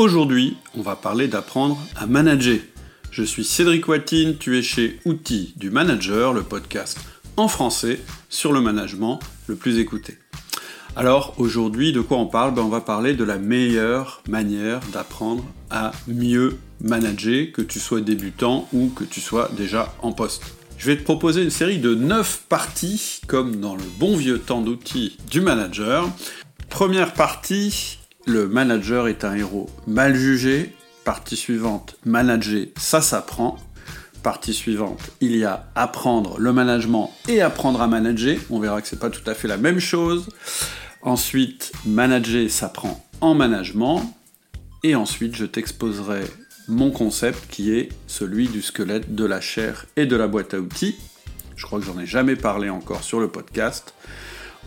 Aujourd'hui, on va parler d'apprendre à manager. Je suis Cédric Watine, tu es chez Outils du Manager, le podcast en français sur le management le plus écouté. Alors aujourd'hui, de quoi on parle? Ben, On va parler de la meilleure manière d'apprendre à mieux manager, que tu sois débutant ou que tu sois déjà en poste. Je vais te proposer une série de 9 parties, comme dans le bon vieux temps d'outils du manager. Première partie, le manager est un héros mal jugé. Partie suivante, manager, ça s'apprend. Partie suivante, il y a apprendre le management et apprendre à manager. On verra que c'est pas tout à fait la même chose. Ensuite, manager s'apprend en management. Et ensuite, je t'exposerai mon concept qui est celui du squelette, de la chair et de la boîte à outils. Je crois que j'en ai jamais parlé encore sur le podcast.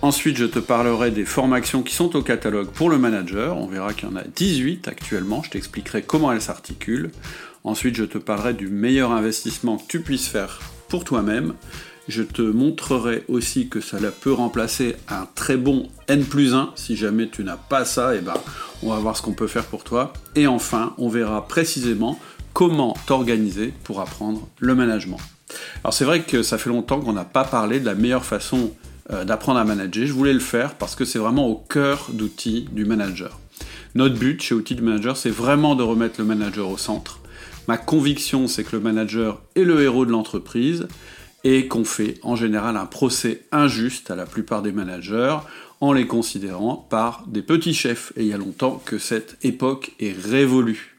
Ensuite, je te parlerai des formations qui sont au catalogue pour le manager. On verra qu'il y en a 18 actuellement. Je t'expliquerai comment elles s'articulent. Ensuite, je te parlerai du meilleur investissement que tu puisses faire pour toi-même. Je te montrerai aussi que ça peut remplacer un très bon N plus 1. Si jamais tu n'as pas ça, et eh ben, on va voir ce qu'on peut faire pour toi. Et enfin, on verra précisément comment t'organiser pour apprendre le management. Alors c'est vrai que ça fait longtemps qu'on n'a pas parlé de la meilleure façon euh, d'apprendre à manager. Je voulais le faire parce que c'est vraiment au cœur d'outils du manager. Notre but chez Outils du Manager, c'est vraiment de remettre le manager au centre. Ma conviction, c'est que le manager est le héros de l'entreprise et qu'on fait en général un procès injuste à la plupart des managers en les considérant par des petits chefs. Et il y a longtemps que cette époque est révolue.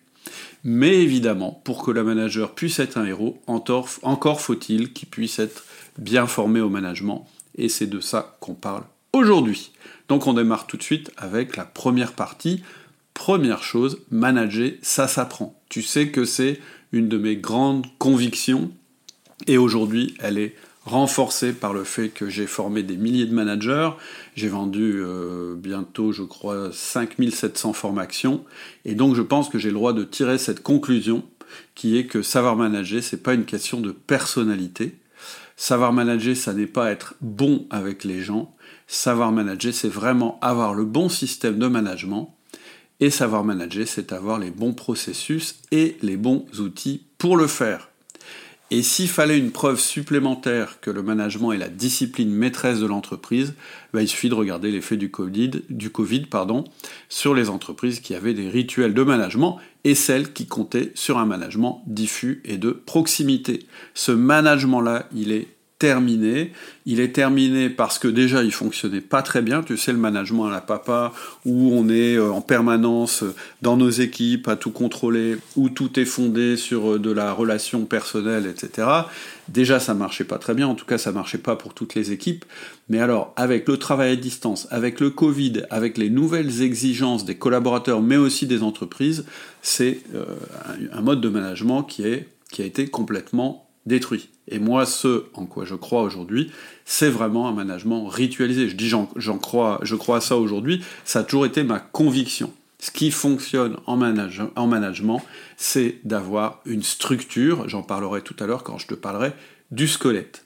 Mais évidemment, pour que le manager puisse être un héros, encore faut-il qu'il puisse être bien formé au management et c'est de ça qu'on parle aujourd'hui. Donc on démarre tout de suite avec la première partie. Première chose, manager, ça s'apprend. Tu sais que c'est une de mes grandes convictions et aujourd'hui elle est renforcée par le fait que j'ai formé des milliers de managers, j'ai vendu euh, bientôt je crois 5700 formations et donc je pense que j'ai le droit de tirer cette conclusion qui est que savoir manager c'est pas une question de personnalité, Savoir manager, ça n'est pas être bon avec les gens. Savoir manager, c'est vraiment avoir le bon système de management. Et savoir manager, c'est avoir les bons processus et les bons outils pour le faire. Et s'il fallait une preuve supplémentaire que le management est la discipline maîtresse de l'entreprise, bah, il suffit de regarder l'effet du Covid, sur les entreprises qui avaient des rituels de management et celles qui comptaient sur un management diffus et de proximité. Ce management-là, il est terminé. Il est terminé parce que déjà il fonctionnait pas très bien. Tu sais le management à la papa où on est euh, en permanence euh, dans nos équipes à tout contrôler, où tout est fondé sur euh, de la relation personnelle, etc. Déjà ça marchait pas très bien. En tout cas ça marchait pas pour toutes les équipes. Mais alors avec le travail à distance, avec le Covid, avec les nouvelles exigences des collaborateurs, mais aussi des entreprises, c'est un mode de management qui est qui a été complètement détruit. Et moi, ce en quoi je crois aujourd'hui, c'est vraiment un management ritualisé. Je dis j'en, crois, je crois à ça aujourd'hui, ça a toujours été ma conviction. Ce qui fonctionne en, en management, c'est d'avoir une structure, j'en parlerai tout à l'heure quand je te parlerai du squelette.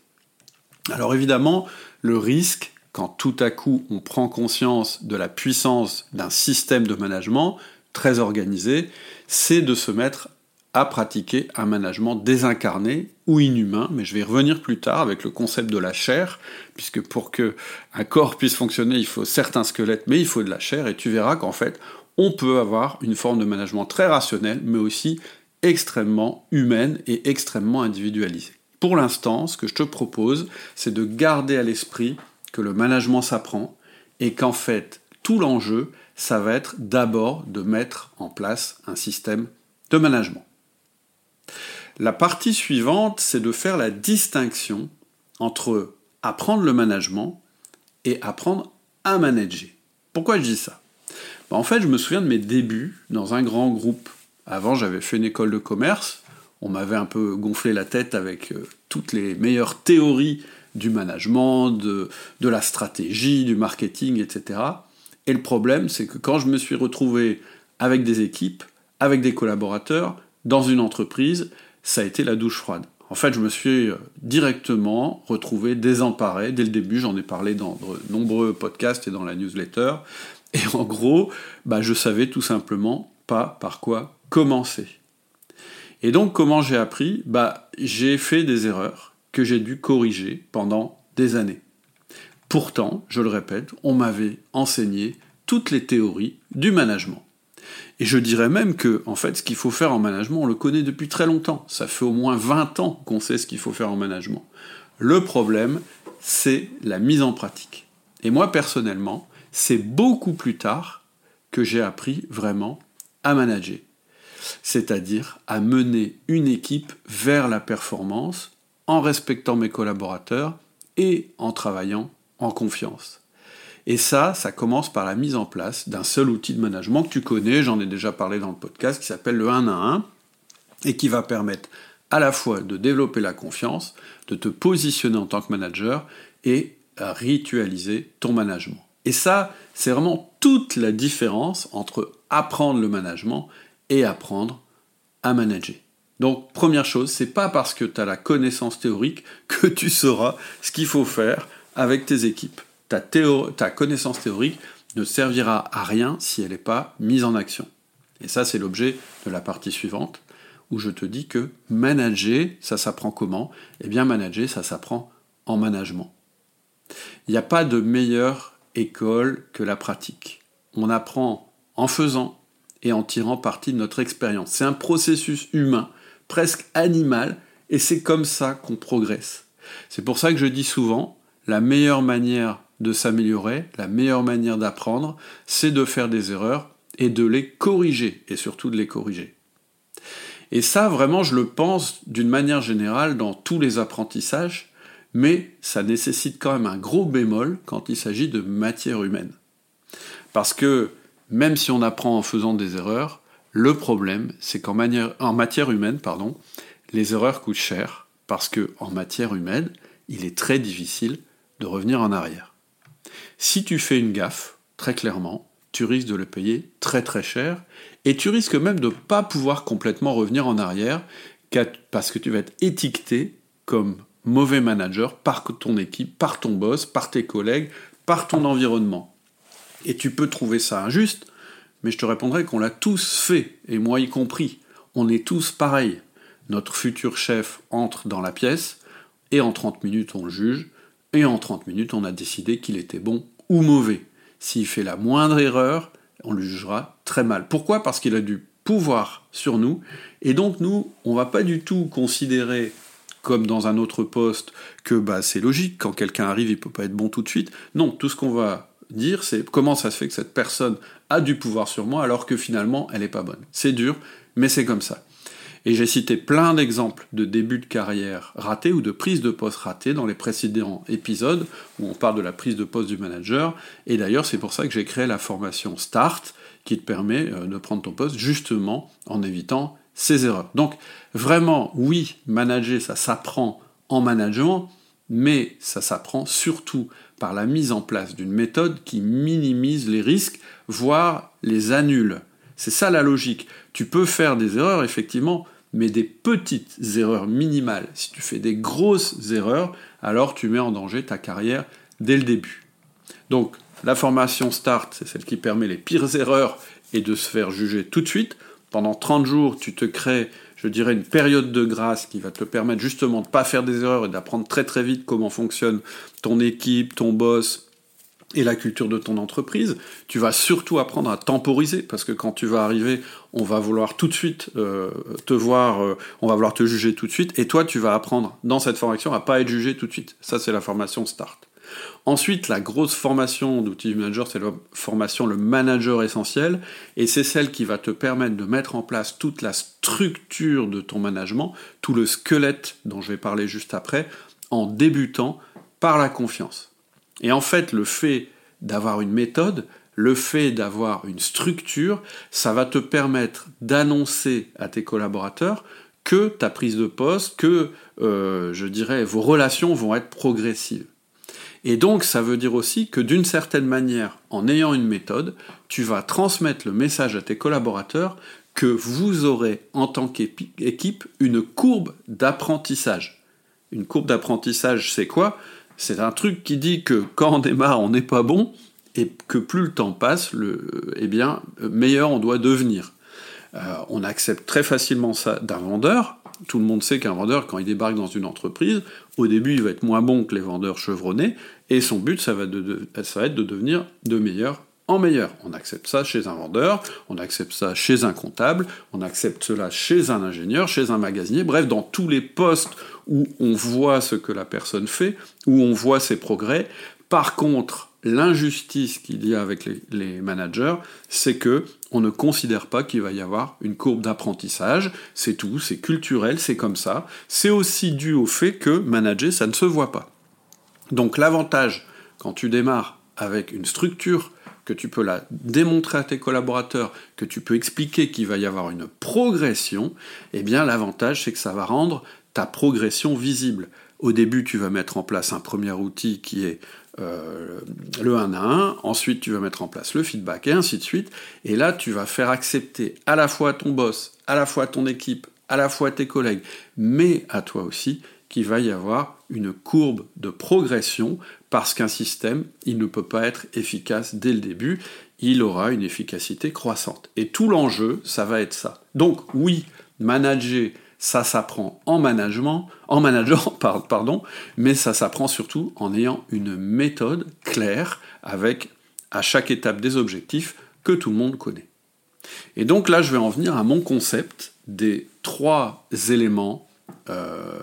Alors évidemment, le risque, quand tout à coup on prend conscience de la puissance d'un système de management très organisé, c'est de se mettre à pratiquer un management désincarné ou inhumain, mais je vais y revenir plus tard avec le concept de la chair, puisque pour que un corps puisse fonctionner, il faut certains squelettes, mais il faut de la chair, et tu verras qu'en fait, on peut avoir une forme de management très rationnel, mais aussi extrêmement humaine et extrêmement individualisée. Pour l'instant, ce que je te propose, c'est de garder à l'esprit que le management s'apprend, et qu'en fait, tout l'enjeu, ça va être d'abord de mettre en place un système de management. La partie suivante, c'est de faire la distinction entre apprendre le management et apprendre à manager. Pourquoi je dis ça? Ben, En fait, je me souviens de mes débuts dans un grand groupe. Avant, j'avais fait une école de commerce on m'avait un peu gonflé la tête avec euh, toutes les meilleures théories du management, de, de la stratégie, du marketing, etc. Et le problème, c'est que quand je me suis retrouvé avec des équipes, avec des collaborateurs, dans une entreprise, ça a été la douche froide. En fait, je me suis euh, directement retrouvé désemparé dès le début. J'en ai parlé dans de nombreux podcasts et dans la newsletter. Et en gros, bah, je savais tout simplement pas par quoi commencer. Et donc, comment j'ai appris? Bah, J'ai fait des erreurs que j'ai dû corriger pendant des années. Pourtant, je le répète, on m'avait enseigné toutes les théories du management. Et je dirais même que, en fait, ce qu'il faut faire en management, on le connaît depuis très longtemps. Ça fait au moins 20 ans qu'on sait ce qu'il faut faire en management. Le problème, c'est la mise en pratique. Et moi, personnellement, c'est beaucoup plus tard que j'ai appris vraiment à manager. C'est-à-dire à mener une équipe vers la performance en respectant mes collaborateurs et en travaillant en confiance. Et ça, ça commence par la mise en place d'un seul outil de management que tu connais, j'en ai déjà parlé dans le podcast, qui s'appelle le 1 à 1, et qui va permettre à la fois de développer la confiance, de te positionner en tant que manager et à ritualiser ton management. Et ça, c'est vraiment toute la différence entre apprendre le management et apprendre à manager. Donc, première chose, c'est pas parce que tu as la connaissance théorique que tu sauras ce qu'il faut faire avec tes équipes ta, connaissance théorique ne servira à rien si elle n'est pas mise en action. Et ça, c'est l'objet de la partie suivante, où je te dis que manager, ça s'apprend comment? Eh bien, manager, ça s'apprend en management. Il n'y a pas de meilleure école que la pratique. On apprend en faisant et en tirant parti de notre expérience. C'est un processus humain, presque animal, et c'est comme ça qu'on progresse. C'est pour ça que je dis souvent, la meilleure manière de s'améliorer, la meilleure manière d'apprendre, c'est de faire des erreurs et de les corriger, et surtout de les corriger. Et ça, vraiment, je le pense d'une manière générale dans tous les apprentissages, mais ça nécessite quand même un gros bémol quand il s'agit de matière humaine. Parce que même si on apprend en faisant des erreurs, le problème, c'est qu'en matière humaine, pardon, les erreurs coûtent cher, parce que en matière humaine, il est très difficile de revenir en arrière. Si tu fais une gaffe, très clairement, tu risques de le payer très très cher, et tu risques même de ne pas pouvoir complètement revenir en arrière, parce que tu vas être étiqueté comme mauvais manager par ton équipe, par ton boss, par tes collègues, par ton environnement. Et tu peux trouver ça injuste, mais je te répondrai qu'on l'a tous fait, et moi y compris. On est tous pareils. Notre futur chef entre dans la pièce, et en 30 minutes on le juge, et en 30 minutes, on a décidé qu'il était bon ou mauvais. S'il fait la moindre erreur, on le jugera très mal. Pourquoi? Parce qu'il a du pouvoir sur nous, et donc nous, on va pas du tout considérer comme dans un autre poste que bah, c'est logique, quand quelqu'un arrive, il peut pas être bon tout de suite. Non, tout ce qu'on va dire, c'est comment ça se fait que cette personne a du pouvoir sur moi alors que finalement, elle n'est pas bonne. C'est dur, mais c'est comme ça. Et j'ai cité plein d'exemples de début de carrière ratés ou de prise de poste ratée dans les précédents épisodes où on parle de la prise de poste du manager. Et d'ailleurs, c'est pour ça que j'ai créé la formation Start qui te permet euh, de prendre ton poste justement en évitant ces erreurs. Donc vraiment, oui, manager, ça s'apprend en management, mais ça s'apprend surtout par la mise en place d'une méthode qui minimise les risques, voire les annule. C'est ça la logique. Tu peux faire des erreurs, effectivement, mais des petites erreurs minimales. Si tu fais des grosses erreurs, alors tu mets en danger ta carrière dès le début. Donc, la formation START, c'est celle qui permet les pires erreurs et de se faire juger tout de suite. Pendant 30 jours, tu te crées, je dirais, une période de grâce qui va te permettre justement de ne pas faire des erreurs et d'apprendre très très vite comment fonctionne ton équipe, ton boss, et la culture de ton entreprise. Tu vas surtout apprendre à temporiser parce que quand tu vas arriver, on va vouloir tout de suite euh, te voir, euh, on va vouloir te juger tout de suite. Et toi, tu vas apprendre dans cette formation à pas être jugé tout de suite. Ça, c'est la formation Start. Ensuite, la grosse formation d'outils manager, c'est la formation le manager essentiel, et c'est celle qui va te permettre de mettre en place toute la structure de ton management, tout le squelette dont je vais parler juste après, en débutant par la confiance. Et en fait, le fait d'avoir une méthode, le fait d'avoir une structure, ça va te permettre d'annoncer à tes collaborateurs que ta prise de poste, que, euh, je dirais, vos relations vont être progressives. Et donc, ça veut dire aussi que d'une certaine manière, en ayant une méthode, tu vas transmettre le message à tes collaborateurs que vous aurez en tant qu'équipe une courbe d'apprentissage. Une courbe d'apprentissage, c'est quoi? C'est un truc qui dit que quand on démarre, on n'est pas bon, et que plus le temps passe, le, eh bien, meilleur on doit devenir. Euh, on accepte très facilement ça d'un vendeur. Tout le monde sait qu'un vendeur, quand il débarque dans une entreprise, au début, il va être moins bon que les vendeurs chevronnés, et son but, ça va, ça va être de devenir de meilleur en meilleur. On accepte ça chez un vendeur, on accepte ça chez un comptable, on accepte cela chez un ingénieur, chez un magasinier, bref, dans tous les postes où on voit ce que la personne fait, où on voit ses progrès. Par contre, l'injustice qu'il y a avec les, managers, c'est que on ne considère pas qu'il va y avoir une courbe d'apprentissage. C'est tout, c'est culturel, c'est comme ça. C'est aussi dû au fait que manager, ça ne se voit pas. Donc l'avantage, quand tu démarres avec une structure, que tu peux la démontrer à tes collaborateurs, que tu peux expliquer qu'il va y avoir une progression, eh bien l'avantage, c'est que ça va rendre progression visible. Au début, tu vas mettre en place un premier outil qui est euh, le 1 à 1, ensuite tu vas mettre en place le feedback et ainsi de suite. Et là, tu vas faire accepter à la fois ton boss, à la fois ton équipe, à la fois tes collègues, mais à toi aussi, qu'il va y avoir une courbe de progression parce qu'un système, il ne peut pas être efficace dès le début, il aura une efficacité croissante. Et tout l'enjeu, ça va être ça. Donc oui, manager ça s'apprend en management, en manageant, pardon, mais ça s'apprend surtout en ayant une méthode claire avec à chaque étape des objectifs que tout le monde connaît. Et donc là, je vais en venir à mon concept des trois éléments euh,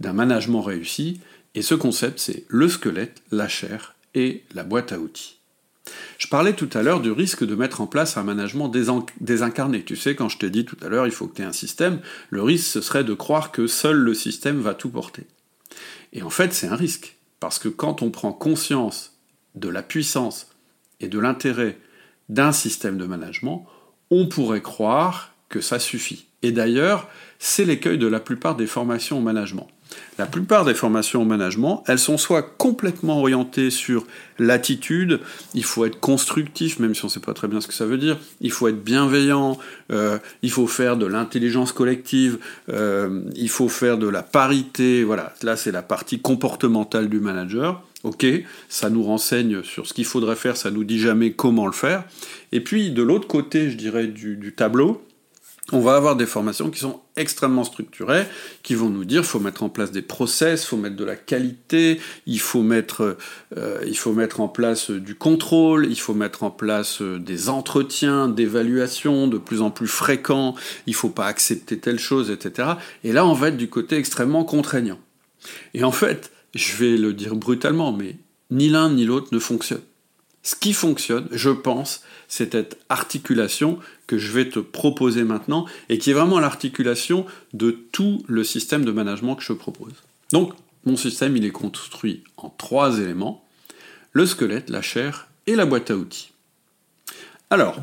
d'un management réussi. Et ce concept, c'est le squelette, la chair et la boîte à outils. Je parlais tout à l'heure du risque de mettre en place un management désincarné. Tu sais, quand je t'ai dit tout à l'heure, il faut que tu aies un système, le risque, ce serait de croire que seul le système va tout porter. Et en fait, c'est un risque. Parce que quand on prend conscience de la puissance et de l'intérêt d'un système de management, on pourrait croire que ça suffit. Et d'ailleurs, c'est l'écueil de la plupart des formations au management. La plupart des formations au management, elles sont soit complètement orientées sur l'attitude, il faut être constructif, même si on ne sait pas très bien ce que ça veut dire, il faut être bienveillant, euh, il faut faire de l'intelligence collective, euh, il faut faire de la parité, voilà, là c'est la partie comportementale du manager. Ok, ça nous renseigne sur ce qu'il faudrait faire, ça nous dit jamais comment le faire. Et puis de l'autre côté, je dirais, du tableau, on va avoir des formations qui sont extrêmement structurées, qui vont nous dire faut mettre en place des process, faut mettre de la qualité, il faut mettre, euh, il faut mettre en place du contrôle, il faut mettre en place euh, des entretiens, d'évaluation de plus en plus fréquents, il faut pas accepter telle chose, etc. Et là, on va être du côté extrêmement contraignant. Et en fait, je vais le dire brutalement, mais ni l'un ni l'autre ne fonctionne. Ce qui fonctionne, je pense, c'est cette articulation que je vais te proposer maintenant et qui est vraiment l'articulation de tout le système de management que je propose. Donc, mon système, il est construit en trois éléments, le squelette, la chair et la boîte à outils. Alors,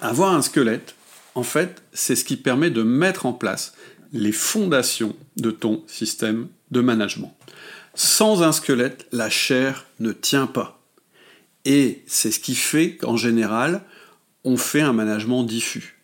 avoir un squelette, en fait, c'est ce qui permet de mettre en place les fondations de ton système de management. Sans un squelette, la chair ne tient pas. Et c'est ce qui fait qu'en général, on fait un management diffus.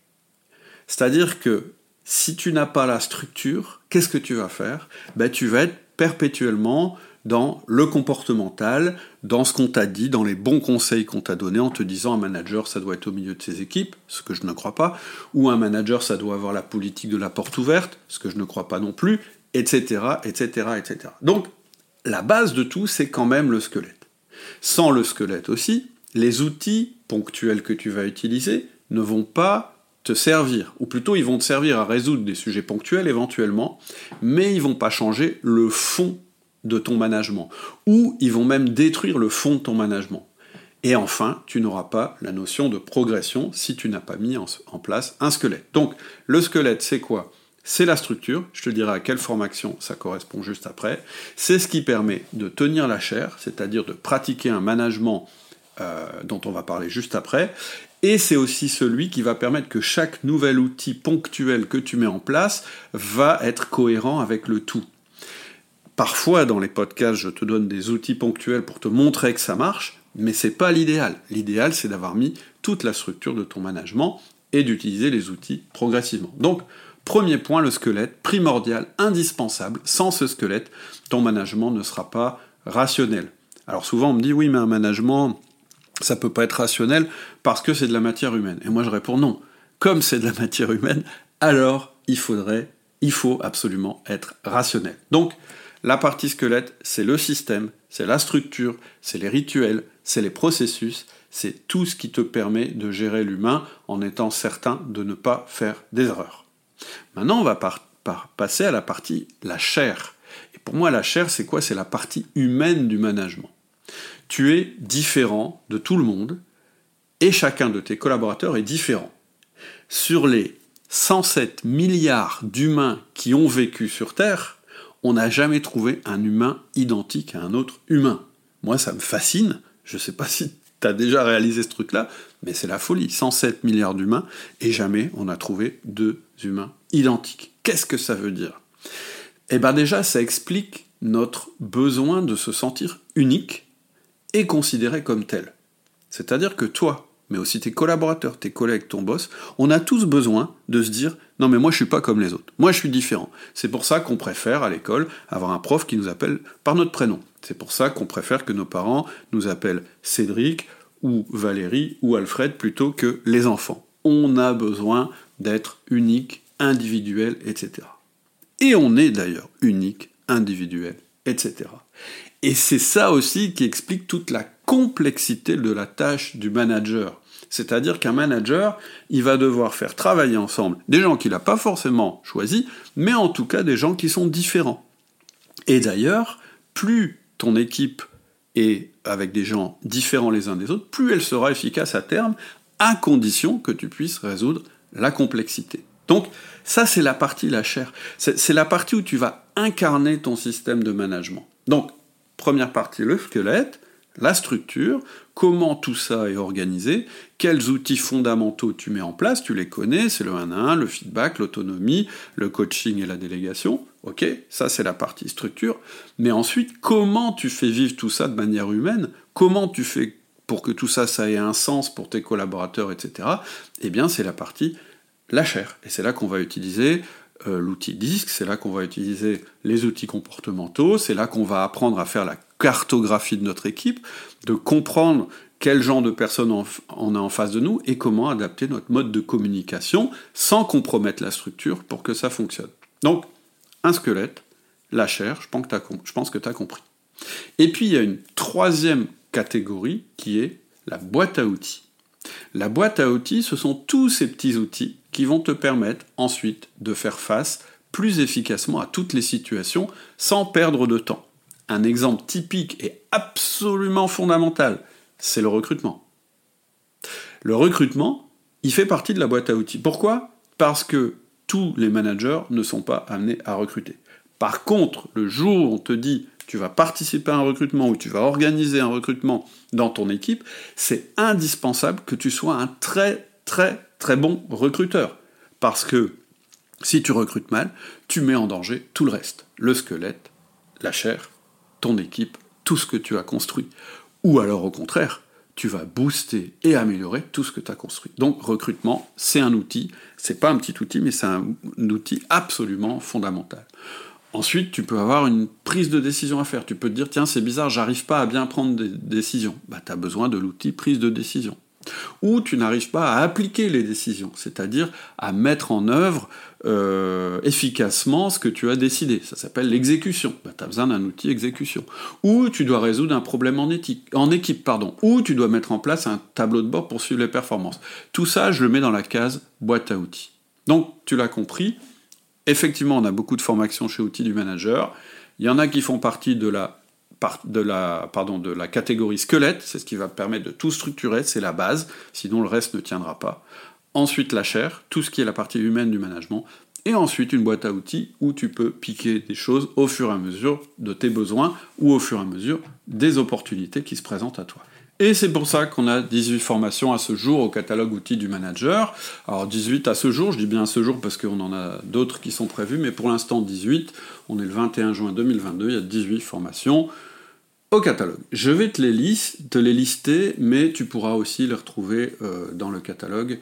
C'est-à-dire que si tu n'as pas la structure, qu'est-ce que tu vas faire? Ben, Tu vas être perpétuellement dans le comportemental, dans ce qu'on t'a dit, dans les bons conseils qu'on t'a donnés en te disant un manager ça doit être au milieu de ses équipes, ce que je ne crois pas, ou un manager ça doit avoir la politique de la porte ouverte, ce que je ne crois pas non plus, etc., etc., etc. Donc la base de tout, c'est quand même le squelette. Sans le squelette aussi, les outils ponctuels que tu vas utiliser ne vont pas te servir, ou plutôt ils vont te servir à résoudre des sujets ponctuels éventuellement, mais ils vont pas changer le fond de ton management, ou ils vont même détruire le fond de ton management. Et enfin, tu n'auras pas la notion de progression si tu n'as pas mis en, place un squelette. Donc, le squelette, c'est quoi? C'est la structure, je te dirai à quelle formation ça correspond juste après. C'est ce qui permet de tenir la chair, c'est-à-dire de pratiquer un management euh, dont on va parler juste après. Et c'est aussi celui qui va permettre que chaque nouvel outil ponctuel que tu mets en place va être cohérent avec le tout. Parfois, dans les podcasts, je te donne des outils ponctuels pour te montrer que ça marche, mais c'est pas l'idéal. L'idéal, c'est d'avoir mis toute la structure de ton management et d'utiliser les outils progressivement. Donc, premier point, le squelette, primordial, indispensable. Sans ce squelette, ton management ne sera pas rationnel. Alors souvent, on me dit oui, mais un management, ça peut pas être rationnel parce que c'est de la matière humaine. Et moi, je réponds non. Comme c'est de la matière humaine, alors il faudrait, il faut absolument être rationnel. Donc, la partie squelette, c'est le système, c'est la structure, c'est les rituels, c'est les processus, c'est tout ce qui te permet de gérer l'humain en étant certain de ne pas faire des erreurs. Maintenant, on va passer à la partie la chair. Et pour moi, la chair, c'est quoi? C'est la partie humaine du management. Tu es différent de tout le monde et chacun de tes collaborateurs est différent. Sur les 107 milliards d'humains qui ont vécu sur Terre, on n'a jamais trouvé un humain identique à un autre humain. Moi, ça me fascine. Je ne sais pas si tu as déjà réalisé ce truc-là, mais c'est la folie. 107 milliards d'humains, et jamais on a trouvé deux humains identiques. Qu'est-ce que ça veut dire? Eh bien déjà, ça explique notre besoin de se sentir unique et considéré comme tel. C'est-à-dire que toi, mais aussi tes collaborateurs, tes collègues, ton boss, on a tous besoin de se dire non mais moi je suis pas comme les autres, moi je suis différent. C'est pour ça qu'on préfère à l'école avoir un prof qui nous appelle par notre prénom. C'est pour ça qu'on préfère que nos parents nous appellent Cédric ou Valérie ou Alfred plutôt que les enfants. On a besoin d'être unique, individuel, etc. Et on est d'ailleurs unique, individuel, etc. Et c'est ça aussi qui explique toute la complexité de la tâche du manager. C'est-à-dire qu'un manager, il va devoir faire travailler ensemble des gens qu'il n'a pas forcément choisis, mais en tout cas des gens qui sont différents. Et d'ailleurs, plus ton équipe est avec des gens différents les uns des autres, plus elle sera efficace à terme, à condition que tu puisses résoudre la complexité. Donc, ça, c'est la partie la chair. C'est la partie où tu vas incarner ton système de management. Donc, première partie, le squelette, la structure, comment tout ça est organisé, quels outils fondamentaux tu mets en place, tu les connais, c'est le 1 à 1, le feedback, l'autonomie, le coaching et la délégation. Ok, ça c'est la partie structure. Mais ensuite, comment tu fais vivre tout ça de manière humaine? Comment tu fais pour que tout ça, ça ait un sens pour tes collaborateurs, etc. Eh bien, c'est la partie la chair. Et c'est là qu'on va utiliser euh, l'outil disque, c'est là qu'on va utiliser les outils comportementaux, c'est là qu'on va apprendre à faire la cartographie de notre équipe, de comprendre quel genre de personnes on a en face de nous et comment adapter notre mode de communication sans compromettre la structure pour que ça fonctionne. Donc, un squelette, la chair, je pense que tu as compris. Et puis, il y a une troisième catégorie qui est la boîte à outils. La boîte à outils, ce sont tous ces petits outils qui vont te permettre ensuite de faire face plus efficacement à toutes les situations sans perdre de temps. Un exemple typique et absolument fondamental, c'est le recrutement. Le recrutement, il fait partie de la boîte à outils. Pourquoi? Parce que tous les managers ne sont pas amenés à recruter. Par contre, le jour où on te dit tu vas participer à un recrutement ou tu vas organiser un recrutement dans ton équipe, c'est indispensable que tu sois un très très très bon recruteur. Parce que si tu recrutes mal, tu mets en danger tout le reste. Le squelette, la chair, ton équipe, tout ce que tu as construit. Ou alors au contraire, tu vas booster et améliorer tout ce que tu as construit. Donc recrutement, c'est un outil, c'est pas un petit outil, mais c'est un, outil absolument fondamental. Ensuite, tu peux avoir une prise de décision à faire. Tu peux te dire, tiens, c'est bizarre, j'arrive pas à bien prendre des décisions. Bah, tu as besoin de l'outil prise de décision. Ou tu n'arrives pas à appliquer les décisions, c'est-à-dire à mettre en œuvre euh, efficacement ce que tu as décidé. Ça s'appelle l'exécution. Bah, tu as besoin d'un outil exécution. Ou tu dois résoudre un problème en, éthique, en équipe, pardon. Ou tu dois mettre en place un tableau de bord pour suivre les performances. Tout ça, je le mets dans la case boîte à outils. Donc, tu l'as compris, Effectivement, on a beaucoup de formations chez Outils du Manager. Il y en a qui font partie de la, de la, pardon, de la catégorie squelette, c'est ce qui va permettre de tout structurer, c'est la base, sinon le reste ne tiendra pas. Ensuite, la chair, tout ce qui est la partie humaine du management. Et ensuite, une boîte à outils où tu peux piquer des choses au fur et à mesure de tes besoins ou au fur et à mesure des opportunités qui se présentent à toi. Et c'est pour ça qu'on a 18 formations à ce jour au catalogue outils du manager. Alors 18 à ce jour, je dis bien à ce jour parce qu'on en a d'autres qui sont prévues, mais pour l'instant 18. On est le 21 juin 2022, il y a 18 formations au catalogue. Je vais te les, te les lister, mais tu pourras aussi les retrouver euh, dans le catalogue.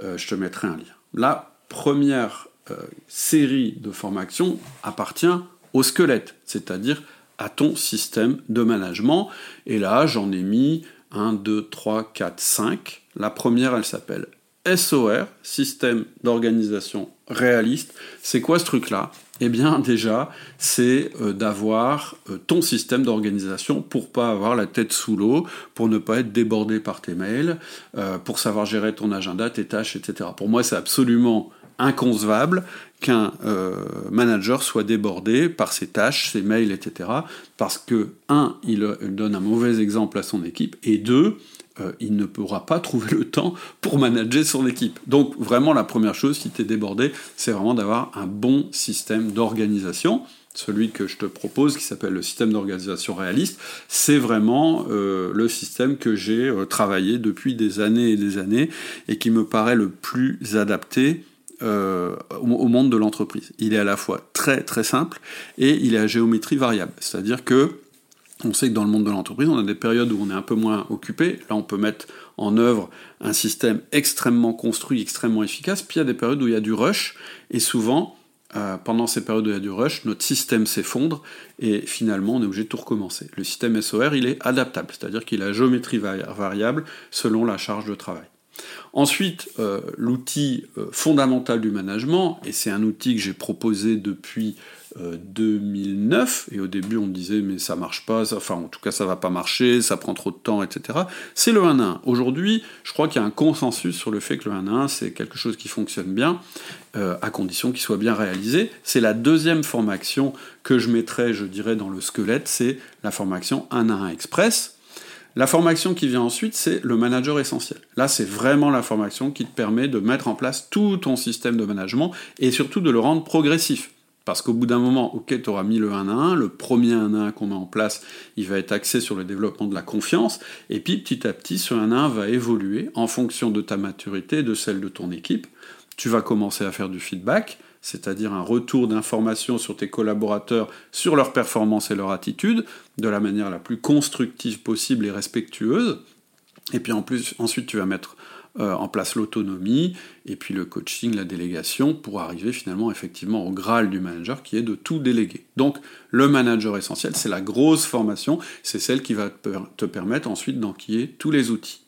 Euh, je te mettrai un lien. La première euh, série de formations appartient au squelette, c'est-à-dire à ton système de management. Et là, j'en ai mis 1, 2, 3, 4, 5. La première, elle s'appelle SOR, Système d'organisation réaliste. C'est quoi ce truc-là? Eh bien déjà, c'est euh, d'avoir euh, ton système d'organisation pour pas avoir la tête sous l'eau, pour ne pas être débordé par tes mails, euh, pour savoir gérer ton agenda, tes tâches, etc. Pour moi, c'est absolument inconcevable qu'un manager soit débordé par ses tâches, ses mails, etc. Parce que, un, il donne un mauvais exemple à son équipe, et deux, euh, il ne pourra pas trouver le temps pour manager son équipe. Donc vraiment la première chose, si tu es débordé, c'est vraiment d'avoir un bon système d'organisation. Celui que je te propose, qui s'appelle le système d'organisation réaliste, c'est vraiment euh, le système que j'ai euh, travaillé depuis des années et des années et qui me paraît le plus adapté au monde de l'entreprise. Il est à la fois très très simple et il est à géométrie variable. C'est-à-dire que on sait que dans le monde de l'entreprise, on a des périodes où on est un peu moins occupé. Là, on peut mettre en œuvre un système extrêmement construit, extrêmement efficace. Puis il y a des périodes où il y a du rush. Et souvent, euh, pendant ces périodes où il y a du rush, notre système s'effondre et finalement, on est obligé de tout recommencer. Le système SOR, il est adaptable, c'est-à-dire qu'il a géométrie variable selon la charge de travail. Ensuite, euh, l'outil euh, fondamental du management, et c'est un outil que j'ai proposé depuis 2009, euh, et au début on disait mais ça marche pas, enfin en tout cas ça va pas marcher, ça prend trop de temps, etc. C'est le 1 à 1. Aujourd'hui, je crois qu'il y a un consensus sur le fait que le 1 à 1 c'est quelque chose qui fonctionne bien, à condition qu'il soit bien réalisé. C'est la deuxième formation que je mettrai, je dirais, dans le squelette, c'est la formation 1 à 1 express. La formation qui vient ensuite, c'est le manager essentiel. Là, c'est vraiment la formation qui te permet de mettre en place tout ton système de management et surtout de le rendre progressif. Parce qu'au bout d'un moment, ok, tu auras mis le 1 à 1, le premier 1 à 1 qu'on met en place, il va être axé sur le développement de la confiance, et puis petit à petit, ce 1 à 1 va évoluer en fonction de ta maturité de celle de ton équipe. Tu vas commencer à faire du feedback, c'est-à-dire un retour d'informations sur tes collaborateurs, sur leur performance et leur attitude, de la manière la plus constructive possible et respectueuse. Et puis en plus, ensuite, tu vas mettre euh, en place l'autonomie et puis le coaching, la délégation, pour arriver finalement effectivement au graal du manager qui est de tout déléguer. Donc le manager essentiel, c'est la grosse formation, c'est celle qui va te permettre ensuite d'enquiller tous les outils.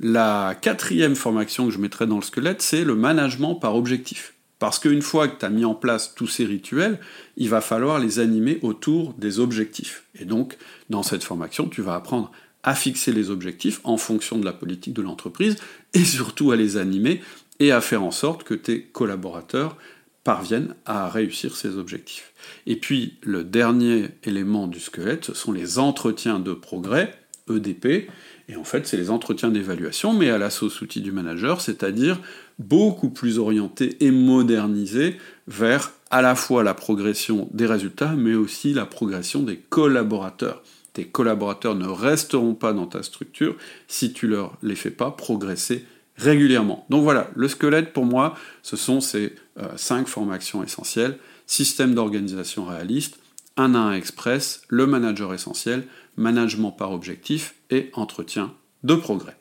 La quatrième formation que je mettrai dans le squelette, c'est le management par objectif. Parce qu'une fois que tu as mis en place tous ces rituels, il va falloir les animer autour des objectifs. Et donc, dans cette formation, tu vas apprendre à fixer les objectifs en fonction de la politique de l'entreprise et surtout à les animer et à faire en sorte que tes collaborateurs parviennent à réussir ces objectifs. Et puis, le dernier élément du squelette, ce sont les entretiens de progrès, EDP, et en fait, c'est les entretiens d'évaluation, mais à la sauce outil du manager, c'est-à-dire beaucoup plus orienté et modernisé vers à la fois la progression des résultats, mais aussi la progression des collaborateurs. Collaborateurs ne resteront pas dans ta structure si tu leur les fais pas progresser régulièrement. Donc voilà, le squelette pour moi, ce sont ces euh, cinq formations essentielles système d'organisation réaliste, 1 à 1 express, le manager essentiel, management par objectif et entretien de progrès.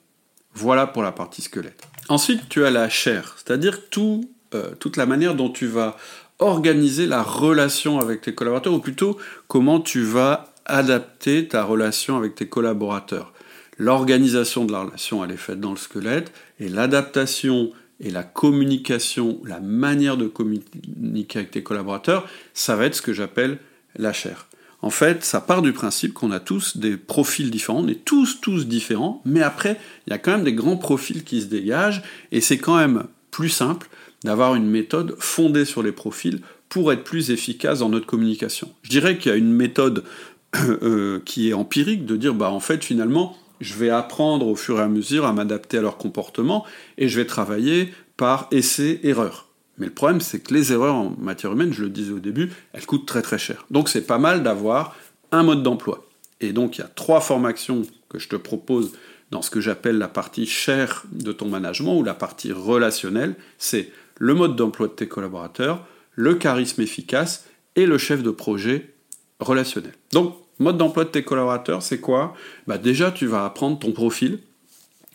Voilà pour la partie squelette. Ensuite, tu as la chair, c'est-à-dire tout, euh, toute la manière dont tu vas organiser la relation avec tes collaborateurs, ou plutôt comment tu vas adapter ta relation avec tes collaborateurs. L'organisation de la relation, elle est faite dans le squelette, et l'adaptation et la communication, la manière de communiquer avec tes collaborateurs, ça va être ce que j'appelle la chair. En fait, ça part du principe qu'on a tous des profils différents, on est tous, tous différents, mais après, il y a quand même des grands profils qui se dégagent, et c'est quand même plus simple d'avoir une méthode fondée sur les profils pour être plus efficace dans notre communication. Je dirais qu'il y a une méthode euh, qui est empirique, de dire, bah en fait, finalement, je vais apprendre au fur et à mesure à m'adapter à leur comportement, et je vais travailler par essai-erreur. Mais le problème, c'est que les erreurs en matière humaine, je le disais au début, elles coûtent très très cher. Donc c'est pas mal d'avoir un mode d'emploi. Et donc il y a trois formations que je te propose dans ce que j'appelle la partie chère de ton management ou la partie relationnelle, c'est le mode d'emploi de tes collaborateurs, le charisme efficace et le chef de projet Donc, mode d'emploi de tes collaborateurs, c'est quoi? Bah Déjà, tu vas apprendre ton profil,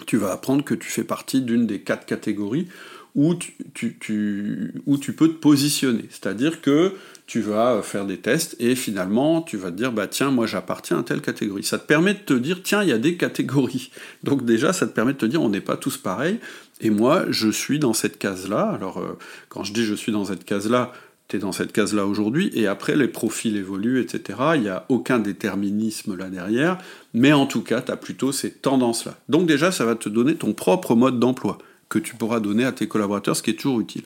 tu vas apprendre que tu fais partie d'une des quatre catégories où tu, peux te positionner. C'est-à-dire que tu vas faire des tests et finalement tu vas te dire bah tiens moi j'appartiens à telle catégorie. Ça te permet de te dire tiens il y a des catégories. Donc déjà ça te permet de te dire on n'est pas tous pareils et moi je suis dans cette case là. Alors euh, quand je dis je suis dans cette case là dans cette case là aujourd'hui et après les profils évoluent etc. Il n'y a aucun déterminisme là derrière mais en tout cas tu as plutôt ces tendances là. Donc déjà ça va te donner ton propre mode d'emploi que tu pourras donner à tes collaborateurs, ce qui est toujours utile.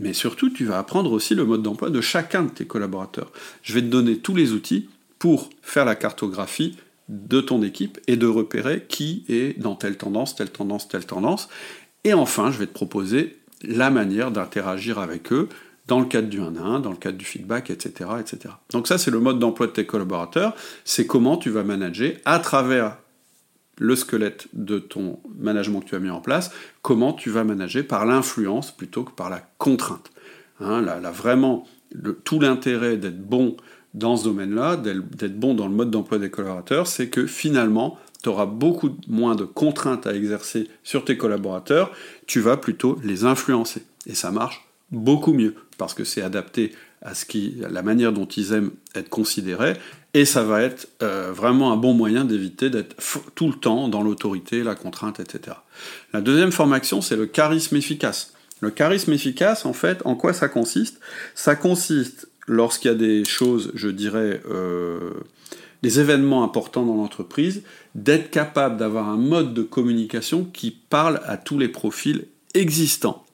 Mais surtout, tu vas apprendre aussi le mode d'emploi de chacun de tes collaborateurs. Je vais te donner tous les outils pour faire la cartographie de ton équipe et de repérer qui est dans telle tendance, telle tendance, telle tendance. Et enfin, je vais te proposer la manière d'interagir avec eux dans le cadre du 1 à 1, dans le cadre du feedback, etc. etc. Donc ça, c'est le mode d'emploi de tes collaborateurs. C'est comment tu vas manager à travers le squelette de ton management que tu as mis en place, comment tu vas manager par l'influence plutôt que par la contrainte. Hein, là, vraiment, tout l'intérêt d'être bon dans ce domaine-là, d'être bon dans le mode d'emploi des collaborateurs, c'est que finalement, tu auras beaucoup moins de contraintes à exercer sur tes collaborateurs, tu vas plutôt les influencer. Et ça marche beaucoup mieux, parce que c'est adapté à ce qui, la manière dont ils aiment être considérés, et ça va être euh, vraiment un bon moyen d'éviter d'être tout le temps dans l'autorité, la contrainte, etc. La deuxième formation, c'est le charisme efficace. Le charisme efficace, en fait, en quoi ça consiste? Ça consiste, lorsqu'il y a des choses, je dirais, euh, des événements importants dans l'entreprise, d'être capable d'avoir un mode de communication qui parle à tous les profils existants.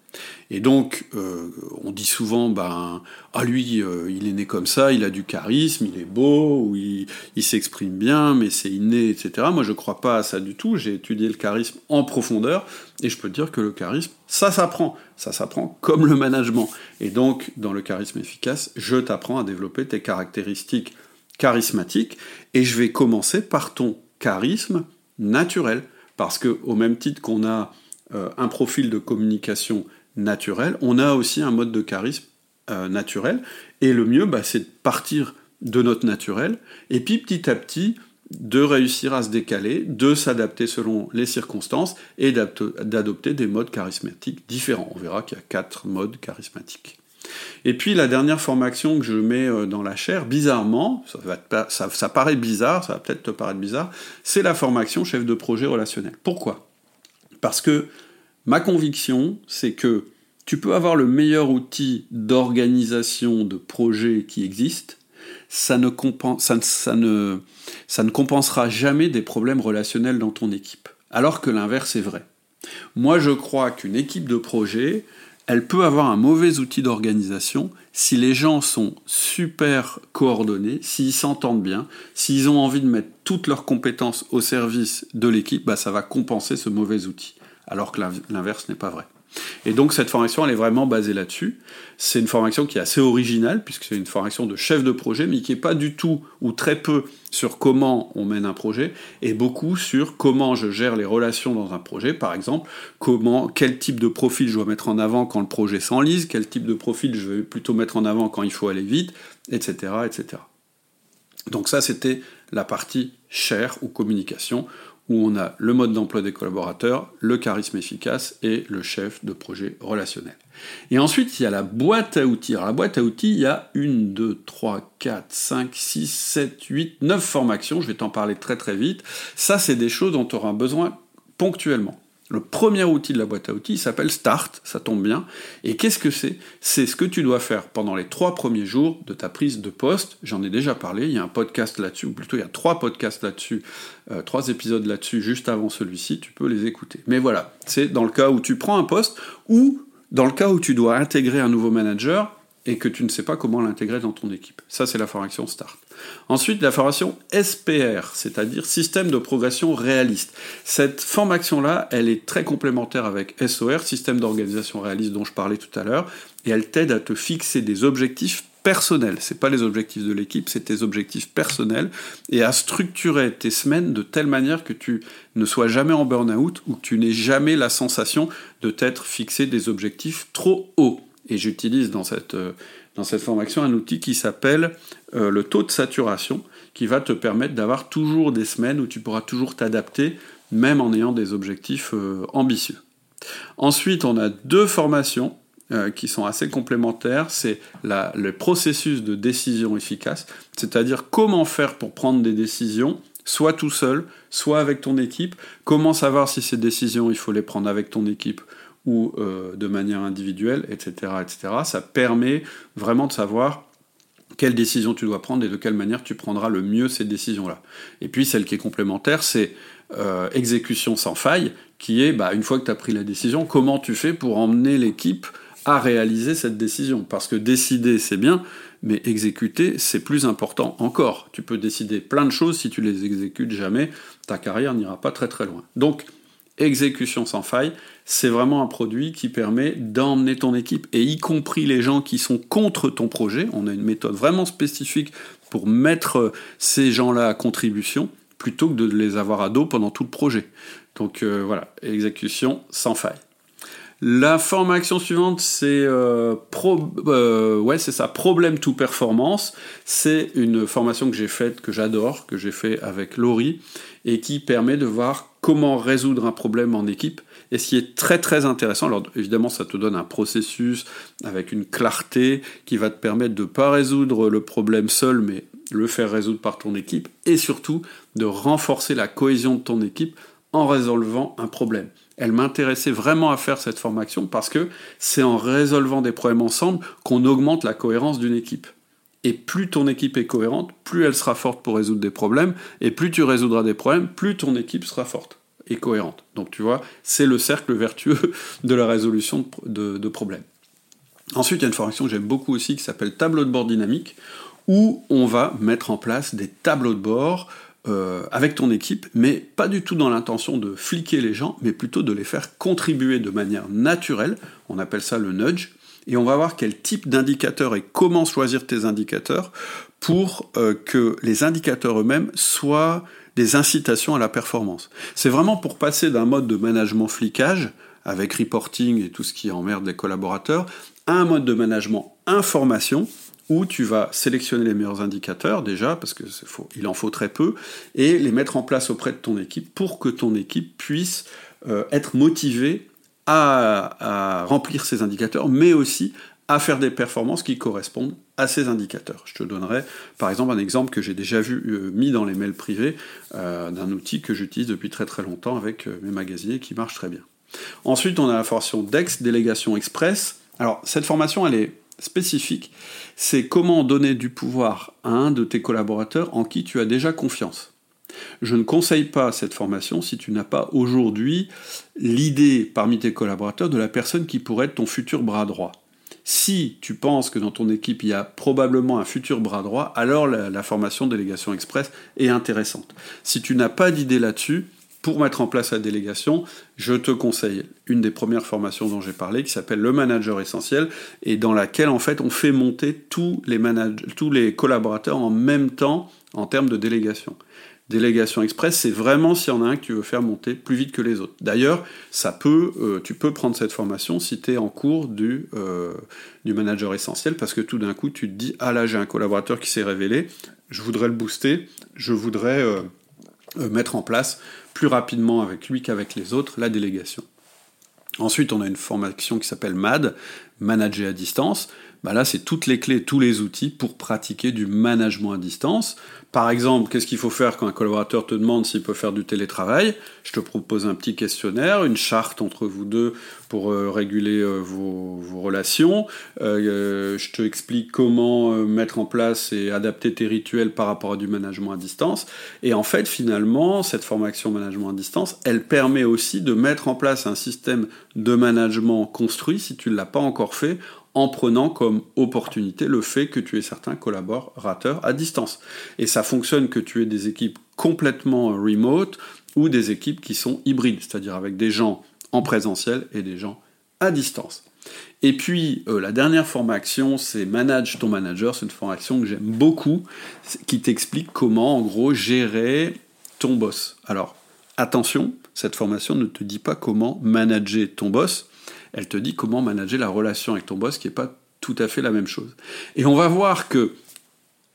Et donc, euh, on dit souvent, ben, ah lui, euh, il est né comme ça, il a du charisme, il est beau, il, s'exprime bien, mais c'est inné, etc. Moi, je ne crois pas à ça du tout. J'ai étudié le charisme en profondeur, et je peux dire que le charisme, ça s'apprend. Ça s'apprend comme le management. Et donc, dans le charisme efficace, je t'apprends à développer tes caractéristiques charismatiques, et je vais commencer par ton charisme naturel. Parce que, au même titre qu'on a euh, un profil de communication naturel, on a aussi un mode de charisme euh, naturel. Et le mieux, bah, c'est de partir de notre naturel, et puis petit à petit, de réussir à se décaler, de s'adapter selon les circonstances, et d'adopter des modes charismatiques différents. On verra qu'il y a quatre modes charismatiques. Et puis la dernière formation que je mets euh, dans la chair, bizarrement, ça, ça paraît bizarre, ça va peut-être te paraître bizarre, c'est la formation chef de projet relationnel. Pourquoi? Parce que Ma conviction, c'est que tu peux avoir le meilleur outil d'organisation de projet qui existe, ça ne, compensera jamais des problèmes relationnels dans ton équipe. Alors que l'inverse est vrai. Moi, je crois qu'une équipe de projet, elle peut avoir un mauvais outil d'organisation si les gens sont super coordonnés, s'ils s'entendent bien, s'ils ont envie de mettre toutes leurs compétences au service de l'équipe, bah ça va compenser ce mauvais outil alors que l'inverse n'est pas vrai. Et donc cette formation, elle est vraiment basée là-dessus. C'est une formation qui est assez originale, puisque c'est une formation de chef de projet, mais qui n'est pas du tout, ou très peu, sur comment on mène un projet, et beaucoup sur comment je gère les relations dans un projet, par exemple, comment, quel type de profil je dois mettre en avant quand le projet s'enlise, quel type de profil je vais plutôt mettre en avant quand il faut aller vite, etc. etc. Donc ça, c'était la partie chair ou communication où on a le mode d'emploi des collaborateurs, le charisme efficace et le chef de projet relationnel. Et ensuite, il y a la boîte à outils. Alors, la boîte à outils, il y a une, deux, trois, quatre, cinq, six, sept, huit, neuf formations. Je vais t'en parler très très vite. Ça, c'est des choses dont tu auras besoin ponctuellement. Le premier outil de la boîte à outils s'appelle Start, ça tombe bien. Et qu'est-ce que c'est? C'est ce que tu dois faire pendant les trois premiers jours de ta prise de poste. J'en ai déjà parlé, il y a un podcast là-dessus, ou plutôt il y a trois podcasts là-dessus, euh, trois épisodes là-dessus juste avant celui-ci, tu peux les écouter. Mais voilà, c'est dans le cas où tu prends un poste ou dans le cas où tu dois intégrer un nouveau manager et que tu ne sais pas comment l'intégrer dans ton équipe. Ça, c'est la formation START. Ensuite, la formation SPR, c'est-à-dire système de progression réaliste. Cette formation-là, elle est très complémentaire avec SOR, système d'organisation réaliste dont je parlais tout à l'heure, et elle t'aide à te fixer des objectifs personnels. C'est pas les objectifs de l'équipe, c'est tes objectifs personnels, et à structurer tes semaines de telle manière que tu ne sois jamais en burn-out ou que tu n'aies jamais la sensation de t'être fixé des objectifs trop hauts. Et j'utilise dans cette, euh, dans cette formation un outil qui s'appelle euh, le taux de saturation, qui va te permettre d'avoir toujours des semaines où tu pourras toujours t'adapter, même en ayant des objectifs euh, ambitieux. Ensuite, on a deux formations qui sont assez complémentaires. C'est le processus de décision efficace, c'est-à-dire comment faire pour prendre des décisions soit tout seul, soit avec ton équipe. Comment savoir si ces décisions, il faut les prendre avec ton équipe ou euh, de manière individuelle, etc., etc. Ça permet vraiment de savoir quelle décision tu dois prendre et de quelle manière tu prendras le mieux ces décisions-là. Et puis celle qui est complémentaire, c'est euh, exécution sans faille, qui est, bah, une fois que tu as pris la décision, comment tu fais pour emmener l'équipe à réaliser cette décision? Parce que décider, c'est bien, mais exécuter, c'est plus important encore. Tu peux décider plein de choses, si tu les exécutes jamais, ta carrière n'ira pas très très loin. Donc, exécution sans faille, c'est vraiment un produit qui permet d'emmener ton équipe, et y compris les gens qui sont contre ton projet. On a une méthode vraiment spécifique pour mettre ces gens-là à contribution, plutôt que de les avoir à dos pendant tout le projet. Donc euh, voilà, exécution sans faille. La formation suivante, c'est euh, euh, ouais, c'est ça, problème to performance. C'est une formation que j'ai faite, que j'adore, que j'ai fait avec Laurie, et qui permet de voir comment résoudre un problème en équipe. Et ce qui est très très intéressant, alors évidemment ça te donne un processus avec une clarté qui va te permettre de ne pas résoudre le problème seul, mais le faire résoudre par ton équipe, et surtout de renforcer la cohésion de ton équipe en résolvant un problème elle m'intéressait vraiment à faire cette formation parce que c'est en résolvant des problèmes ensemble qu'on augmente la cohérence d'une équipe. Et plus ton équipe est cohérente, plus elle sera forte pour résoudre des problèmes, et plus tu résoudras des problèmes, plus ton équipe sera forte et cohérente. Donc tu vois, c'est le cercle vertueux de la résolution de, problèmes. Ensuite, il y a une formation que j'aime beaucoup aussi qui s'appelle tableau de bord dynamique, où on va mettre en place des tableaux de bord euh, avec ton équipe, mais pas du tout dans l'intention de fliquer les gens, mais plutôt de les faire contribuer de manière naturelle, on appelle ça le nudge, et on va voir quel type d'indicateur et comment choisir tes indicateurs pour euh, que les indicateurs eux-mêmes soient des incitations à la performance. C'est vraiment pour passer d'un mode de management flicage, avec reporting et tout ce qui emmerde les collaborateurs, à un mode de management information, où tu vas sélectionner les meilleurs indicateurs déjà, parce qu'il en faut très peu, et les mettre en place auprès de ton équipe pour que ton équipe puisse euh, être motivée à, remplir ces indicateurs, mais aussi à faire des performances qui correspondent à ces indicateurs. Je te donnerai par exemple un exemple que j'ai déjà vu euh, mis dans les mails privés euh, d'un outil que j'utilise depuis très très longtemps avec mes magasiniers qui marche très bien. Ensuite, on a la formation DEX, délégation express. Alors, cette formation, elle est spécifique, c'est comment donner du pouvoir à un de tes collaborateurs en qui tu as déjà confiance. Je ne conseille pas cette formation si tu n'as pas aujourd'hui l'idée parmi tes collaborateurs de la personne qui pourrait être ton futur bras droit. Si tu penses que dans ton équipe il y a probablement un futur bras droit, alors la, formation délégation express est intéressante. Si tu n'as pas d'idée là-dessus, pour mettre en place la délégation, je te conseille une des premières formations dont j'ai parlé qui s'appelle le manager essentiel et dans laquelle en fait on fait monter tous les collaborateurs en même temps en termes de délégation. Délégation express, c'est vraiment s'il y en a un que tu veux faire monter plus vite que les autres. D'ailleurs, euh, tu peux prendre cette formation si tu es en cours du, euh, du manager essentiel, parce que tout d'un coup, tu te dis, ah là, j'ai un collaborateur qui s'est révélé, je voudrais le booster, je voudrais euh, mettre en place plus rapidement avec lui qu'avec les autres, la délégation. Ensuite, on a une formation qui s'appelle MAD, Manager à distance. Bah là, c'est toutes les clés, tous les outils pour pratiquer du management à distance. Par exemple, qu'est-ce qu'il faut faire quand un collaborateur te demande s'il peut faire du télétravail? Je te propose un petit questionnaire, une charte entre vous deux pour euh, réguler euh, vos, relations. Euh, je te explique comment mettre en place et adapter tes rituels par rapport à du management à distance. Et en fait, finalement, cette formation management à distance, elle permet aussi de mettre en place un système de management construit, si tu ne l'as pas encore fait, en prenant comme opportunité le fait que tu aies certains collaborateurs à distance. Et ça fonctionne que tu aies des équipes complètement remote ou des équipes qui sont hybrides, c'est-à-dire avec des gens en présentiel et des gens à distance. Et puis euh, la dernière formation, c'est Manage ton manager. C'est une formation que j'aime beaucoup, qui t'explique comment en gros gérer ton boss. Alors attention, cette formation ne te dit pas comment manager ton boss, elle te dit comment manager la relation avec ton boss, qui n'est pas tout à fait la même chose. Et on va voir que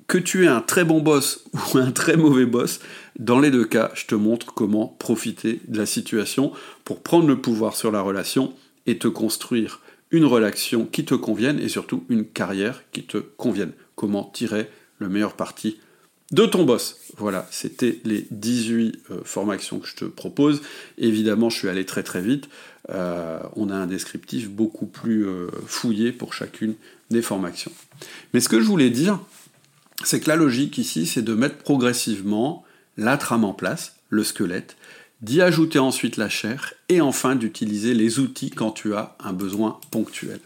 que tu aies un très bon boss ou un très mauvais boss, dans les deux cas, je te montre comment profiter de la situation pour prendre le pouvoir sur la relation et te construire une relation qui te convienne et surtout une carrière qui te convienne. Comment tirer le meilleur parti de ton boss. Voilà, c'était les 18 euh, formations que je te propose. Évidemment, je suis allé très très vite. Euh, on a un descriptif beaucoup plus euh, fouillé pour chacune des formations. Mais ce que je voulais dire, c'est que la logique ici, c'est de mettre progressivement la trame en place, le squelette, d'y ajouter ensuite la chair, et enfin d'utiliser les outils quand tu as un besoin ponctuel.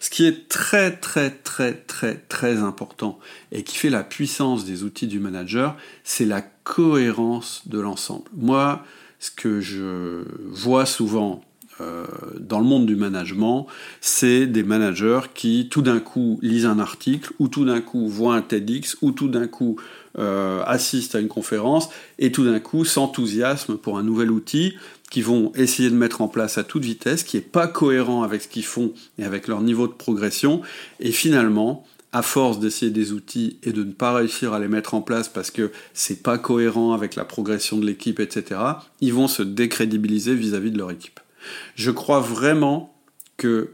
Ce qui est très très très très très important et qui fait la puissance des outils du manager, c'est la cohérence de l'ensemble. Moi, ce que je vois souvent euh, dans le monde du management, c'est des managers qui tout d'un coup lisent un article, ou tout d'un coup voient un TEDx, ou tout d'un coup euh, assistent à une conférence, et tout d'un coup s'enthousiasment pour un nouvel outil qui vont essayer de mettre en place à toute vitesse, qui n'est pas cohérent avec ce qu'ils font et avec leur niveau de progression, et finalement, à force d'essayer des outils et de ne pas réussir à les mettre en place parce que c'est pas cohérent avec la progression de l'équipe, etc., ils vont se décrédibiliser vis à -vis de leur équipe. Je crois vraiment que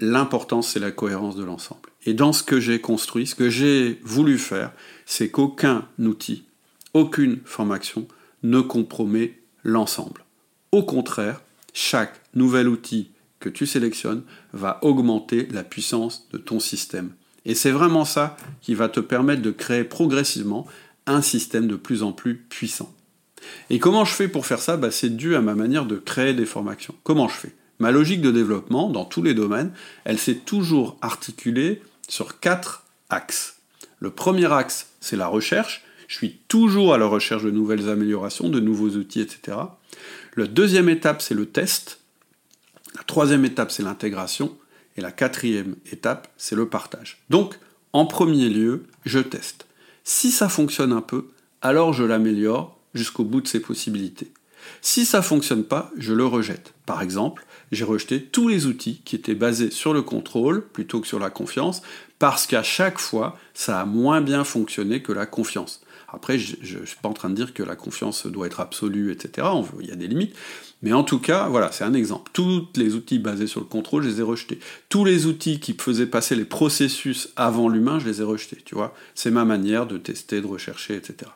l'important, c'est la cohérence de l'ensemble. Et dans ce que j'ai construit, ce que j'ai voulu faire, c'est qu'aucun outil, aucune formation ne compromet l'ensemble. Au contraire, chaque nouvel outil que tu sélectionnes va augmenter la puissance de ton système. Et c'est vraiment ça qui va te permettre de créer progressivement un système de plus en plus puissant. Et comment je fais pour faire ça? Bah, C'est dû à ma manière de créer des formations. Comment je fais? Ma logique de développement, dans tous les domaines, elle s'est toujours articulée sur quatre axes. Le premier axe, c'est la recherche. Je suis toujours à la recherche de nouvelles améliorations, de nouveaux outils, etc. La deuxième étape, c'est le test. La troisième étape, c'est l'intégration. Et la quatrième étape, c'est le partage. Donc, en premier lieu, je teste. Si ça fonctionne un peu, alors je l'améliore jusqu'au bout de ses possibilités. Si ça ne fonctionne pas, je le rejette. Par exemple, j'ai rejeté tous les outils qui étaient basés sur le contrôle plutôt que sur la confiance, parce qu'à chaque fois, ça a moins bien fonctionné que la confiance. Après, je ne suis pas en train de dire que la confiance doit être absolue, etc. Il y a des limites. Mais en tout cas, voilà, c'est un exemple. Tous les outils basés sur le contrôle, je les ai rejetés. Tous les outils qui faisaient passer les processus avant l'humain, je les ai rejetés. Tu vois, c'est ma manière de tester, de rechercher, etc.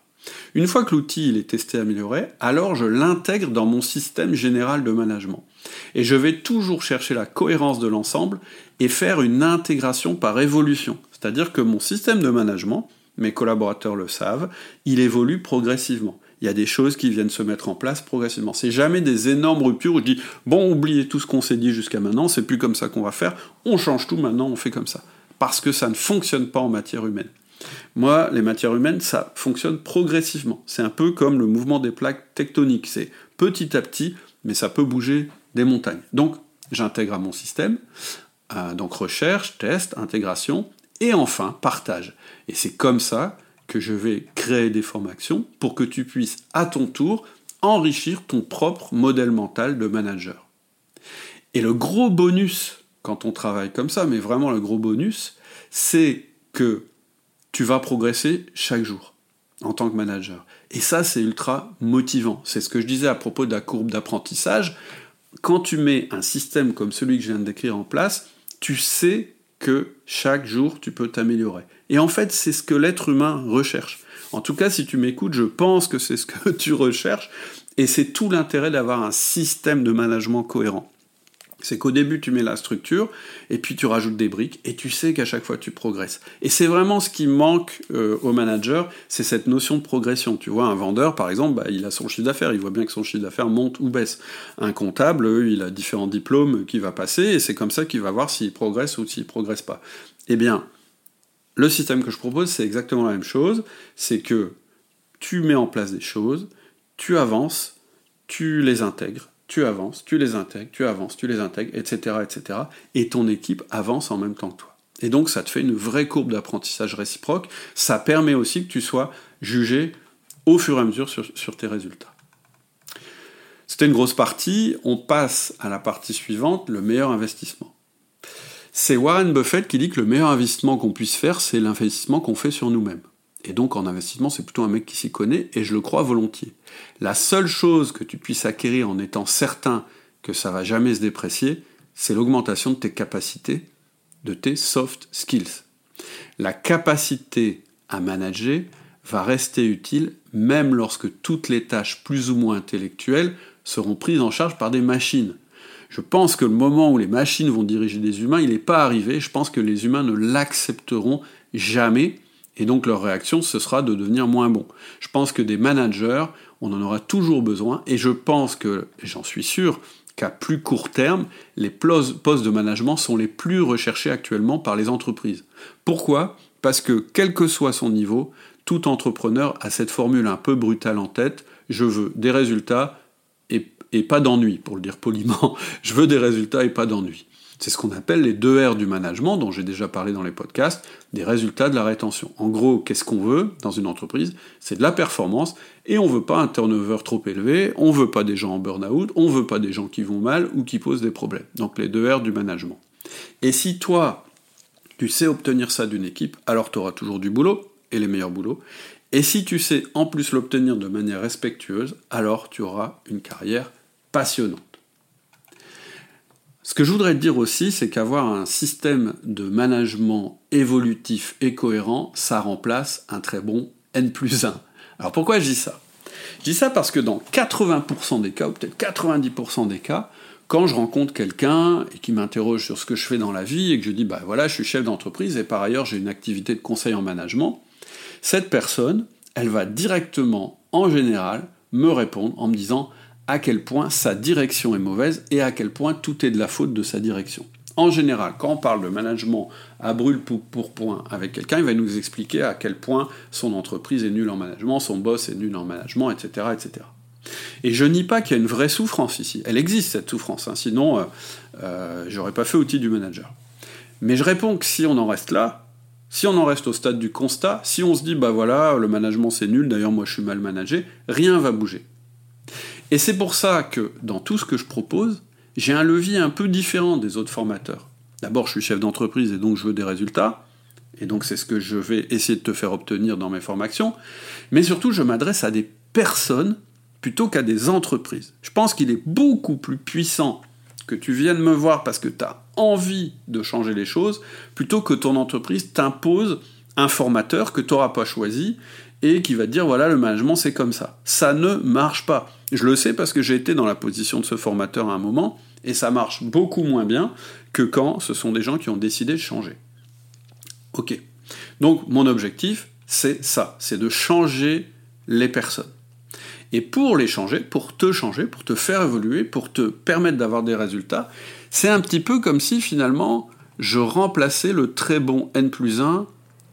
Une fois que l'outil est testé amélioré, alors je l'intègre dans mon système général de management. Et je vais toujours chercher la cohérence de l'ensemble et faire une intégration par évolution. C'est-à-dire que mon système de management, mes collaborateurs le savent, il évolue progressivement. Il y a des choses qui viennent se mettre en place progressivement. C'est jamais des énormes ruptures où je dis bon, oubliez tout ce qu'on s'est dit jusqu'à maintenant, c'est plus comme ça qu'on va faire, on change tout maintenant, on fait comme ça. Parce que ça ne fonctionne pas en matière humaine. Moi, les matières humaines, ça fonctionne progressivement. C'est un peu comme le mouvement des plaques tectoniques. C'est petit à petit, mais ça peut bouger des montagnes. Donc, j'intègre à mon système. Euh, donc, recherche, test, intégration, et enfin, partage. Et c'est comme ça que je vais créer des formations pour que tu puisses, à ton tour, enrichir ton propre modèle mental de manager. Et le gros bonus, quand on travaille comme ça, mais vraiment le gros bonus, c'est que tu vas progresser chaque jour en tant que manager. Et ça, c'est ultra motivant. C'est ce que je disais à propos de la courbe d'apprentissage. Quand tu mets un système comme celui que je viens de décrire en place, tu sais que chaque jour, tu peux t'améliorer. Et en fait, c'est ce que l'être humain recherche. En tout cas, si tu m'écoutes, je pense que c'est ce que tu recherches. Et c'est tout l'intérêt d'avoir un système de management cohérent. C'est qu'au début, tu mets la structure, et puis tu rajoutes des briques, et tu sais qu'à chaque fois, tu progresses. Et c'est vraiment ce qui manque euh, au manager, c'est cette notion de progression. Tu vois, un vendeur, par exemple, bah, il a son chiffre d'affaires, il voit bien que son chiffre d'affaires monte ou baisse. Un comptable, il a différents diplômes qu'il va passer, et c'est comme ça qu'il va voir s'il progresse ou s'il progresse pas. Eh bien, le système que je propose, c'est exactement la même chose, c'est que tu mets en place des choses, tu avances, tu les intègres, tu avances, tu les intègres, tu avances, tu les intègres, etc., etc. Et ton équipe avance en même temps que toi. Et donc ça te fait une vraie courbe d'apprentissage réciproque. Ça permet aussi que tu sois jugé au fur et à mesure sur, sur tes résultats. C'était une grosse partie. On passe à la partie suivante, le meilleur investissement. C'est Warren Buffett qui dit que le meilleur investissement qu'on puisse faire, c'est l'investissement qu'on fait sur nous-mêmes. Et donc en investissement, c'est plutôt un mec qui s'y connaît, et je le crois volontiers. La seule chose que tu puisses acquérir en étant certain que ça va jamais se déprécier, c'est l'augmentation de tes capacités, de tes soft skills. La capacité à manager va rester utile même lorsque toutes les tâches plus ou moins intellectuelles seront prises en charge par des machines. Je pense que le moment où les machines vont diriger des humains, il n'est pas arrivé. Je pense que les humains ne l'accepteront jamais et donc leur réaction, ce sera de devenir moins bon. Je pense que des managers, on en aura toujours besoin, et je pense que, j'en suis sûr, qu'à plus court terme, les postes de management sont les plus recherchés actuellement par les entreprises. Pourquoi? Parce que quel que soit son niveau, tout entrepreneur a cette formule un peu brutale en tête, je veux des résultats et, et pas d'ennui, pour le dire poliment. je veux des résultats et pas d'ennui. C'est ce qu'on appelle les deux R du management, dont j'ai déjà parlé dans les podcasts, des résultats de la rétention. En gros, qu'est-ce qu'on veut dans une entreprise? C'est de la performance, et on ne veut pas un turnover trop élevé, on ne veut pas des gens en burn-out, on ne veut pas des gens qui vont mal ou qui posent des problèmes. Donc les deux R du management. Et si toi, tu sais obtenir ça d'une équipe, alors tu auras toujours du boulot, et les meilleurs boulots. Et si tu sais en plus l'obtenir de manière respectueuse, alors tu auras une carrière passionnante. Ce que je voudrais te dire aussi, c'est qu'avoir un système de management évolutif et cohérent, ça remplace un très bon N plus 1. Alors pourquoi je dis ça? Je dis ça parce que dans 80% des cas, ou peut-être 90% des cas, quand je rencontre quelqu'un et qui m'interroge sur ce que je fais dans la vie et que je dis bah voilà, je suis chef d'entreprise et par ailleurs j'ai une activité de conseil en management, cette personne, elle va directement, en général, me répondre en me disant à quel point sa direction est mauvaise et à quel point tout est de la faute de sa direction. En général, quand on parle de management à brûle pour point avec quelqu'un, il va nous expliquer à quel point son entreprise est nulle en management, son boss est nul en management, etc. etc. Et je nie pas qu'il y a une vraie souffrance ici. Elle existe cette souffrance, hein. sinon euh, euh, j'aurais pas fait outil du manager. Mais je réponds que si on en reste là, si on en reste au stade du constat, si on se dit bah voilà, le management c'est nul, d'ailleurs moi je suis mal managé, rien va bouger. Et c'est pour ça que dans tout ce que je propose, j'ai un levier un peu différent des autres formateurs. D'abord, je suis chef d'entreprise et donc je veux des résultats. Et donc c'est ce que je vais essayer de te faire obtenir dans mes formations. Mais surtout, je m'adresse à des personnes plutôt qu'à des entreprises. Je pense qu'il est beaucoup plus puissant que tu viennes me voir parce que tu as envie de changer les choses, plutôt que ton entreprise t'impose un formateur que tu n'auras pas choisi et qui va te dire voilà, le management c'est comme ça. Ça ne marche pas. Je le sais parce que j'ai été dans la position de ce formateur à un moment, et ça marche beaucoup moins bien que quand ce sont des gens qui ont décidé de changer. Ok. Donc mon objectif, c'est ça, c'est de changer les personnes. Et pour les changer, pour te changer, pour te faire évoluer, pour te permettre d'avoir des résultats, c'est un petit peu comme si finalement je remplaçais le très bon N plus 1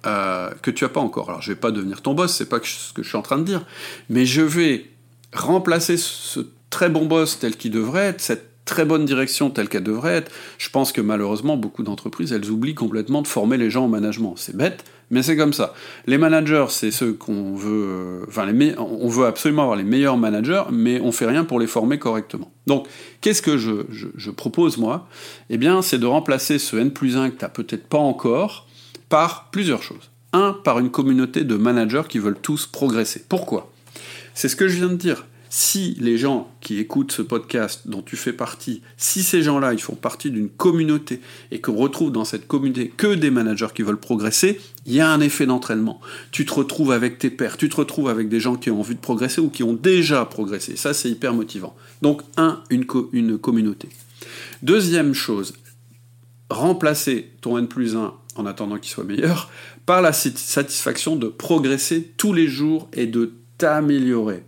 euh, que tu n'as pas encore. Alors je vais pas devenir ton boss, c'est pas ce que je suis en train de dire, mais je vais remplacer ce très bon boss tel qu'il devrait être, cette très bonne direction telle qu'elle devrait être. Je pense que malheureusement, beaucoup d'entreprises, elles oublient complètement de former les gens au management. C'est bête, mais c'est comme ça. Les managers, c'est ceux qu'on veut... Euh, enfin, on veut absolument avoir les meilleurs managers, mais on fait rien pour les former correctement. Donc, qu'est-ce que je, propose, moi? Eh bien, c'est de remplacer ce N plus 1 que tu n'as peut-être pas encore par plusieurs choses. Un, par une communauté de managers qui veulent tous progresser. Pourquoi? C'est ce que je viens de dire. Si les gens qui écoutent ce podcast dont tu fais partie, si ces gens-là, ils font partie d'une communauté et qu'on retrouve dans cette communauté que des managers qui veulent progresser, il y a un effet d'entraînement. Tu te retrouves avec tes pairs, tu te retrouves avec des gens qui ont envie de progresser ou qui ont déjà progressé. Ça, c'est hyper motivant. Donc, un, une, une communauté. Deuxième chose, remplacer ton N plus 1 en attendant qu'il soit meilleur par la satisfaction de progresser tous les jours et de t'améliorer.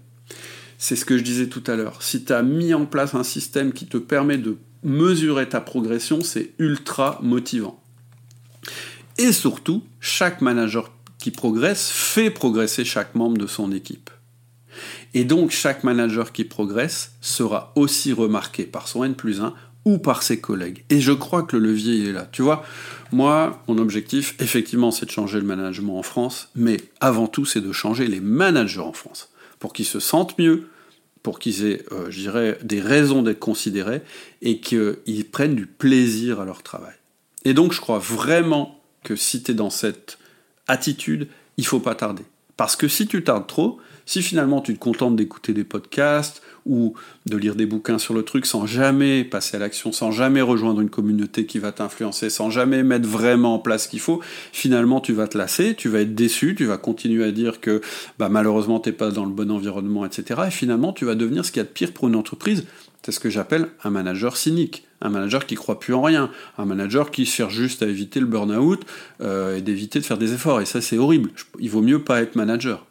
C'est ce que je disais tout à l'heure. Si tu as mis en place un système qui te permet de mesurer ta progression, c'est ultra motivant. Et surtout, chaque manager qui progresse fait progresser chaque membre de son équipe. Et donc chaque manager qui progresse sera aussi remarqué par son N plus 1 ou par ses collègues. Et je crois que le levier est là. Tu vois, moi, mon objectif, effectivement, c'est de changer le management en France, mais avant tout, c'est de changer les managers en France, pour qu'ils se sentent mieux, pour qu'ils aient, euh, je dirais, des raisons d'être considérés, et qu'ils prennent du plaisir à leur travail. Et donc, je crois vraiment que si tu es dans cette attitude, il faut pas tarder. Parce que si tu tardes trop, si finalement tu te contentes d'écouter des podcasts ou de lire des bouquins sur le truc sans jamais passer à l'action, sans jamais rejoindre une communauté qui va t'influencer, sans jamais mettre vraiment en place ce qu'il faut, finalement tu vas te lasser, tu vas être déçu, tu vas continuer à dire que bah, malheureusement t'es pas dans le bon environnement, etc. Et finalement tu vas devenir ce qu'il y a de pire pour une entreprise. C'est ce que j'appelle un manager cynique, un manager qui croit plus en rien, un manager qui cherche juste à éviter le burn-out euh, et d'éviter de faire des efforts. Et ça c'est horrible. Il vaut mieux pas être manager.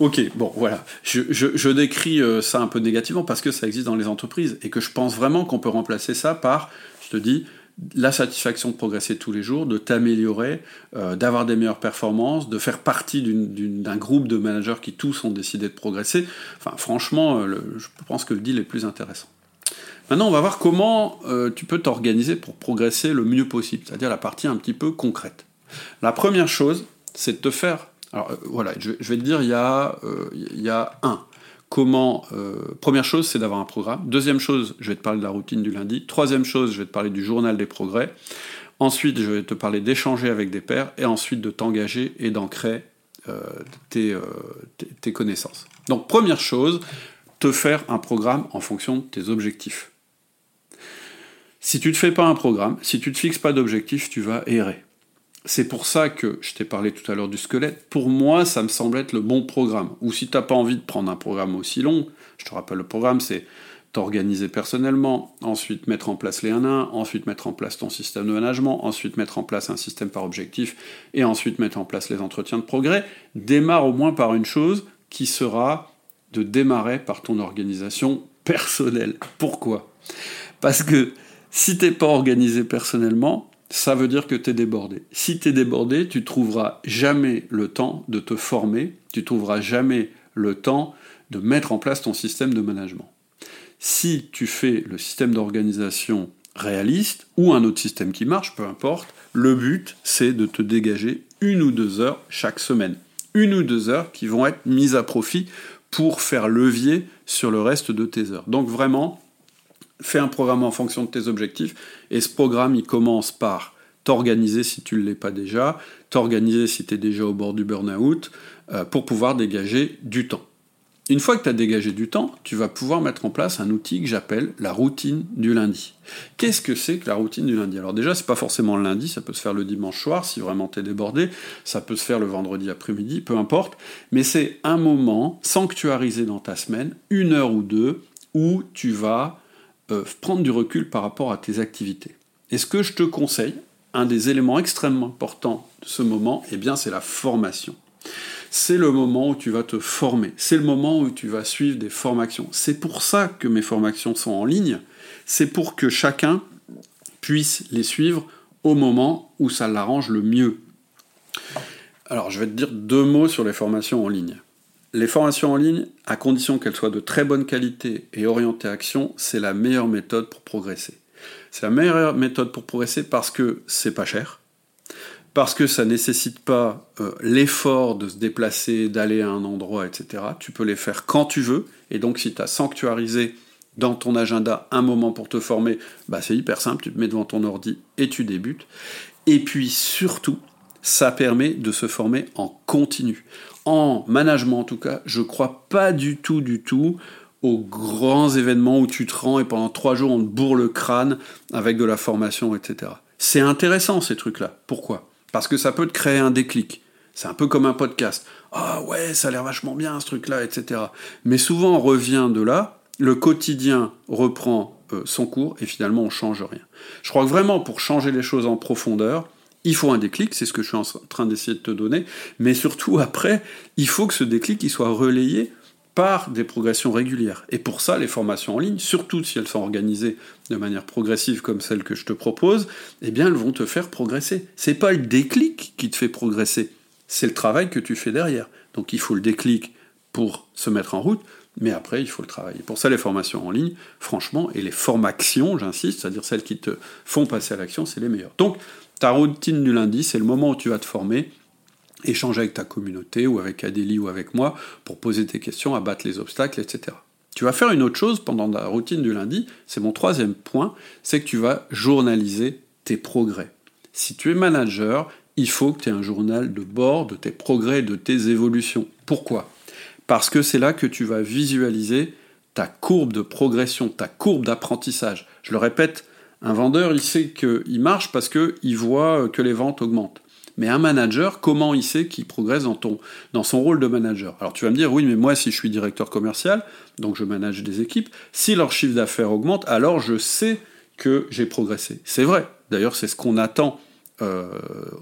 Ok, bon, voilà. Je, décris euh, ça un peu négativement parce que ça existe dans les entreprises et que je pense vraiment qu'on peut remplacer ça par, je te dis, la satisfaction de progresser tous les jours, de t'améliorer, euh, d'avoir des meilleures performances, de faire partie d'un groupe de managers qui tous ont décidé de progresser. Enfin, franchement, euh, je pense que le deal est plus intéressant. Maintenant, on va voir comment tu peux t'organiser pour progresser le mieux possible, c'est-à-dire la partie un petit peu concrète. La première chose, c'est de te faire alors euh, voilà, je, vais te dire, il y a, euh, un. Comment euh, Première chose, c'est d'avoir un programme. Deuxième chose, je vais te parler de la routine du lundi. Troisième chose, je vais te parler du journal des progrès. Ensuite, je vais te parler d'échanger avec des pairs et ensuite de t'engager et d'ancrer tes, tes, connaissances. Donc, première chose, te faire un programme en fonction de tes objectifs. Si tu ne te fais pas un programme, si tu ne te fixes pas d'objectif, tu vas errer. C'est pour ça que je t'ai parlé tout à l'heure du squelette. Pour moi, ça me semble être le bon programme. Ou si tu n'as pas envie de prendre un programme aussi long, je te rappelle le programme, c'est t'organiser personnellement, ensuite mettre en place les 1-1, ensuite mettre en place ton système de management, ensuite mettre en place un système par objectif, et ensuite mettre en place les entretiens de progrès. Démarre au moins par une chose qui sera de démarrer par ton organisation personnelle. Pourquoi? Parce que si t'es pas organisé personnellement, ça veut dire que tu es débordé. Si tu es débordé, tu trouveras jamais le temps de te former, tu trouveras jamais le temps de mettre en place ton système de management. Si tu fais le système d'organisation réaliste ou un autre système qui marche, peu importe, le but c'est de te dégager une ou deux heures chaque semaine. Une ou deux heures qui vont être mises à profit pour faire levier sur le reste de tes heures. Donc vraiment, fais un programme en fonction de tes objectifs, et ce programme, il commence par t'organiser si tu ne l'es pas déjà, t'organiser si tu es déjà au bord du burn-out, euh, pour pouvoir dégager du temps. Une fois que tu as dégagé du temps, tu vas pouvoir mettre en place un outil que j'appelle la routine du lundi. Qu'est-ce que c'est que la routine du lundi? Alors déjà, c'est pas forcément le lundi, ça peut se faire le dimanche soir si vraiment tu es débordé, ça peut se faire le vendredi après-midi, peu importe, mais c'est un moment sanctuarisé dans ta semaine, une heure ou deux, où tu vas euh, prendre du recul par rapport à tes activités. Et ce que je te conseille, un des éléments extrêmement importants de ce moment, eh bien, c'est la formation. C'est le moment où tu vas te former. C'est le moment où tu vas suivre des formations. C'est pour ça que mes formations sont en ligne. C'est pour que chacun puisse les suivre au moment où ça l'arrange le mieux. Alors, je vais te dire deux mots sur les formations en ligne. Les formations en ligne, à condition qu'elles soient de très bonne qualité et orientées à action, c'est la meilleure méthode pour progresser. C'est la meilleure méthode pour progresser parce que c'est pas cher, parce que ça nécessite pas euh, l'effort de se déplacer, d'aller à un endroit, etc. Tu peux les faire quand tu veux, et donc si tu as sanctuarisé dans ton agenda un moment pour te former, bah c'est hyper simple, tu te mets devant ton ordi et tu débutes. Et puis surtout, ça permet de se former en continu en management en tout cas, je crois pas du tout, du tout aux grands événements où tu te rends et pendant trois jours on te bourre le crâne avec de la formation, etc. C'est intéressant ces trucs-là. Pourquoi? Parce que ça peut te créer un déclic. C'est un peu comme un podcast. Ah ouais, ça a l'air vachement bien ce truc-là, etc. Mais souvent on revient de là le quotidien reprend euh, son cours et finalement on change rien. Je crois que vraiment pour changer les choses en profondeur, il faut un déclic, c'est ce que je suis en train d'essayer de te donner, mais surtout après, il faut que ce déclic soit relayé par des progressions régulières. Et pour ça, les formations en ligne, surtout si elles sont organisées de manière progressive comme celle que je te propose, eh bien elles vont te faire progresser. C'est pas le déclic qui te fait progresser, c'est le travail que tu fais derrière. Donc il faut le déclic pour se mettre en route, mais après il faut le travailler. Pour ça, les formations en ligne, franchement, et les formations, j'insiste, c'est-à-dire celles qui te font passer à l'action, c'est les meilleures. Ta routine du lundi, c'est le moment où tu vas te former échanger avec ta communauté ou avec Adélie ou avec moi pour poser tes questions, abattre les obstacles, etc. Tu vas faire une autre chose pendant la routine du lundi, c'est mon troisième point, c'est que tu vas journaliser tes progrès. Si tu es manager, il faut que tu aies un journal de bord de tes progrès, de tes évolutions. Pourquoi? Parce que c'est là que tu vas visualiser ta courbe de progression, ta courbe d'apprentissage. Je le répète, un vendeur, il sait qu'il marche parce qu'il voit que les ventes augmentent. Mais un manager, comment il sait qu'il progresse dans, dans son rôle de manager? Alors tu vas me dire, oui, mais moi, si je suis directeur commercial, donc je manage des équipes, si leur chiffre d'affaires augmente, alors je sais que j'ai progressé. C'est vrai. D'ailleurs, c'est ce qu'on attend euh,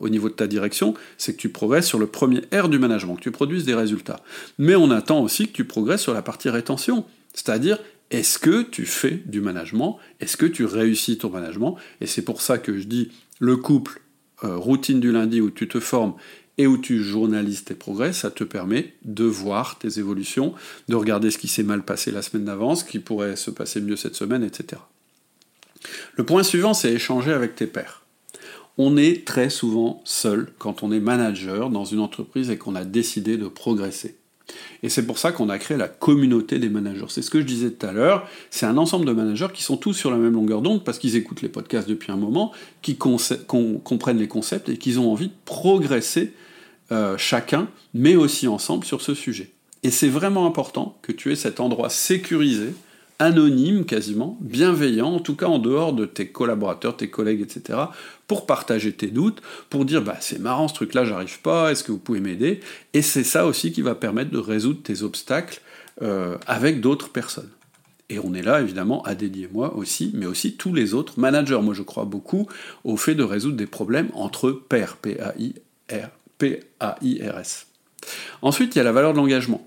au niveau de ta direction, c'est que tu progresses sur le premier R du management, que tu produises des résultats. Mais on attend aussi que tu progresses sur la partie rétention, c'est-à-dire est-ce que tu fais du management? Est-ce que tu réussis ton management? Et c'est pour ça que je dis le couple euh, routine du lundi où tu te formes et où tu journalises tes progrès, ça te permet de voir tes évolutions, de regarder ce qui s'est mal passé la semaine d'avance, ce qui pourrait se passer mieux cette semaine, etc. Le point suivant, c'est échanger avec tes pairs. On est très souvent seul quand on est manager dans une entreprise et qu'on a décidé de progresser. Et c'est pour ça qu'on a créé la communauté des managers. C'est ce que je disais tout à l'heure, c'est un ensemble de managers qui sont tous sur la même longueur d'onde parce qu'ils écoutent les podcasts depuis un moment, qui comprennent les concepts et qu'ils ont envie de progresser euh, chacun, mais aussi ensemble sur ce sujet. Et c'est vraiment important que tu aies cet endroit sécurisé anonyme quasiment, bienveillant, en tout cas en dehors de tes collaborateurs, tes collègues, etc., pour partager tes doutes, pour dire bah c'est marrant ce truc-là, j'arrive pas, est-ce que vous pouvez m'aider? Et c'est ça aussi qui va permettre de résoudre tes obstacles euh, avec d'autres personnes. Et on est là, évidemment, à dédier moi aussi, mais aussi tous les autres managers. Moi, je crois beaucoup au fait de résoudre des problèmes entre pairs, P-A-I-R, P-A-I-R-S. Ensuite, il y a la valeur de l'engagement.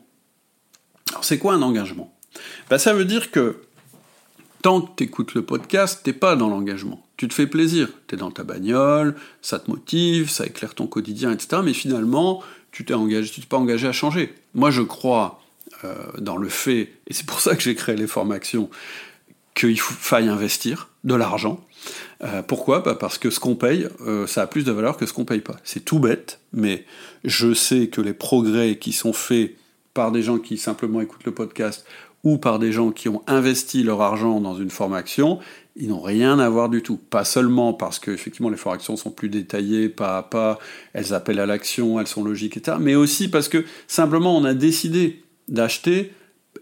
Alors, c'est quoi un engagement? Bah, ça veut dire que tant que tu écoutes le podcast, t'es pas dans l'engagement. Tu te fais plaisir, tu es dans ta bagnole, ça te motive, ça éclaire ton quotidien, etc. Mais finalement, tu t'es engagé, tu t'es pas engagé à changer. Moi, je crois euh, dans le fait, et c'est pour ça que j'ai créé les formations, qu'il faille investir de l'argent. Euh, pourquoi? Bah Parce que ce qu'on paye, euh, ça a plus de valeur que ce qu'on paye pas. C'est tout bête, mais je sais que les progrès qui sont faits par des gens qui simplement écoutent le podcast ou par des gens qui ont investi leur argent dans une formation, ils n'ont rien à voir du tout. Pas seulement parce que effectivement les formations sont plus détaillées, pas à pas, elles appellent à l'action, elles sont logiques, etc. Mais aussi parce que simplement on a décidé d'acheter,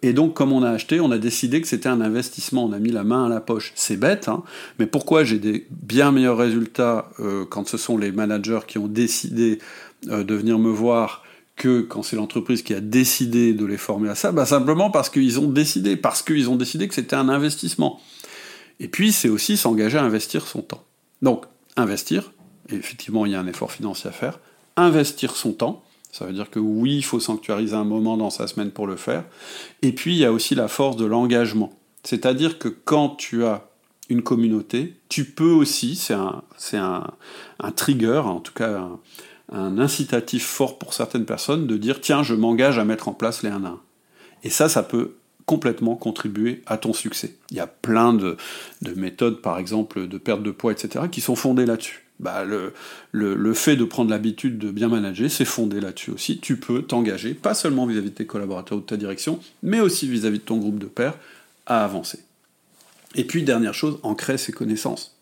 et donc comme on a acheté, on a décidé que c'était un investissement, on a mis la main à la poche. C'est bête, hein mais pourquoi j'ai des bien meilleurs résultats euh, quand ce sont les managers qui ont décidé euh, de venir me voir que quand c'est l'entreprise qui a décidé de les former à ça, bah simplement parce qu'ils ont décidé, parce qu'ils ont décidé que c'était un investissement. Et puis c'est aussi s'engager à investir son temps. Donc investir, effectivement il y a un effort financier à faire, investir son temps, ça veut dire que oui, il faut sanctuariser un moment dans sa semaine pour le faire, et puis il y a aussi la force de l'engagement. C'est-à-dire que quand tu as une communauté, tu peux aussi, c'est un, un, un, trigger, en tout cas un incitatif fort pour certaines personnes de dire tiens, je m'engage à mettre en place les 1 à 1. Et ça, ça peut complètement contribuer à ton succès. Il y a plein de, méthodes, par exemple, de perte de poids, etc., qui sont fondées là-dessus. Bah, le, le, fait de prendre l'habitude de bien manager, c'est fondé là-dessus aussi. Tu peux t'engager, pas seulement vis-à-vis de tes collaborateurs ou de ta direction, mais aussi vis-à-vis de ton groupe de pairs, à avancer. Et puis, dernière chose, ancrer ses connaissances.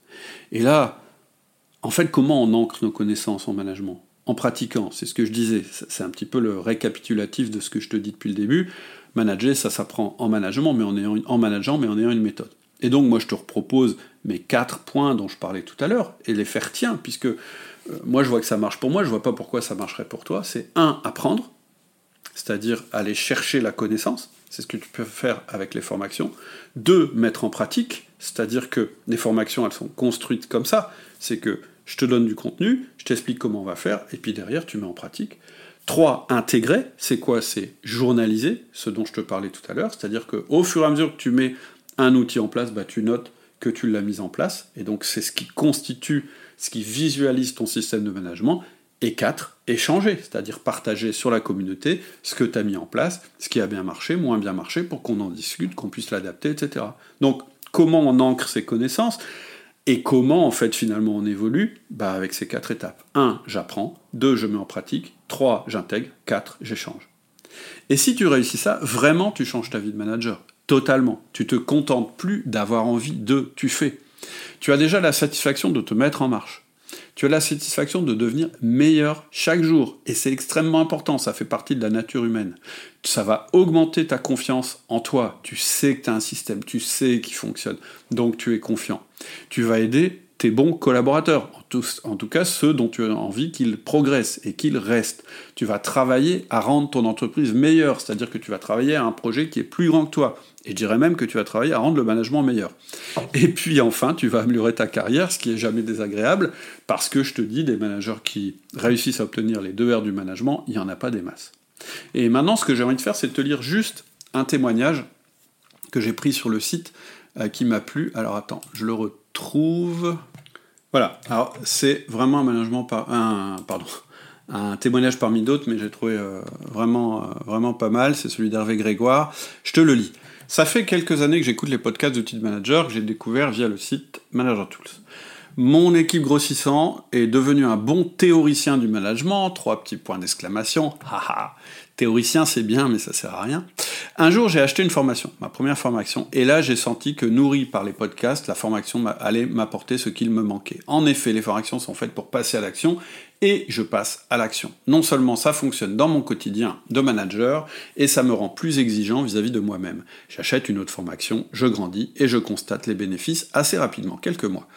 Et là, en fait, comment on ancre nos connaissances en management? En pratiquant. C'est ce que je disais. C'est un petit peu le récapitulatif de ce que je te dis depuis le début. Manager, ça s'apprend en management, mais en, ayant en manageant, mais en une méthode. Et donc, moi, je te propose mes quatre points dont je parlais tout à l'heure et les faire tiens, puisque euh, moi, je vois que ça marche pour moi, je vois pas pourquoi ça marcherait pour toi. C'est un, apprendre, c'est-à-dire aller chercher la connaissance. c'est ce que tu peux faire avec les formations. Deux, mettre en pratique, c'est-à-dire que les formations, elles sont construites comme ça, c'est que je te donne du contenu, je t'explique comment on va faire, et puis derrière, tu mets en pratique. Trois, intégrer, c'est quoi? C'est journaliser, ce dont je te parlais tout à l'heure, c'est-à-dire qu'au fur et à mesure que tu mets un outil en place, bah, tu notes que tu l'as mis en place, et donc c'est ce qui constitue, ce qui visualise ton système de management, et quatre, échanger, c'est-à-dire partager sur la communauté ce que tu as mis en place, ce qui a bien marché, moins bien marché, pour qu'on en discute, qu'on puisse l'adapter, etc. Donc, comment on ancre ces connaissances? Et comment, en fait, finalement, on évolue? Bah, Avec ces quatre étapes. 1. J'apprends. 2. Je mets en pratique. 3. J'intègre. 4. J'échange. Et si tu réussis ça, vraiment, tu changes ta vie de manager. Totalement. Tu te contentes plus d'avoir envie de, tu fais. Tu as déjà la satisfaction de te mettre en marche tu as la satisfaction de devenir meilleur chaque jour. Et c'est extrêmement important, ça fait partie de la nature humaine. Ça va augmenter ta confiance en toi. Tu sais que tu as un système, tu sais qu'il fonctionne. Donc tu es confiant. Tu vas aider tes bons collaborateurs, en tout, cas ceux dont tu as envie qu'ils progressent et qu'ils restent. Tu vas travailler à rendre ton entreprise meilleure, c'est-à-dire que tu vas travailler à un projet qui est plus grand que toi. Et je dirais même que tu vas travailler à rendre le management meilleur. Et puis enfin, tu vas améliorer ta carrière, ce qui est jamais désagréable, parce que je te dis, des managers qui réussissent à obtenir les deux R du management, il n'y en a pas des masses. Et maintenant, ce que j'ai envie de faire, c'est de te lire juste un témoignage que j'ai pris sur le site euh, qui m'a plu. Alors attends, je le retrouve. Voilà, alors c'est vraiment un management témoignage parmi d'autres, mais j'ai trouvé euh, vraiment, euh, vraiment pas mal, c'est celui d'Hervé Grégoire. Je te le lis. Ça fait quelques années que j'écoute les podcasts d'outils de manager que j'ai découvert via le site Manager Tools. Mon équipe grossissant est devenu un bon théoricien du management, trois petits points d'exclamation, haha, théoricien c'est bien mais ça sert à rien. Un jour j'ai acheté une formation, ma première formation, et là j'ai senti que nourri par les podcasts, la formation allait m'apporter ce qu'il me manquait. En effet, les formations sont faites pour passer à l'action, et je passe à l'action. Non seulement ça fonctionne dans mon quotidien de manager, et ça me rend plus exigeant vis-à-vis de moi-même. J'achète une autre formation, je grandis et je constate les bénéfices assez rapidement, quelques mois.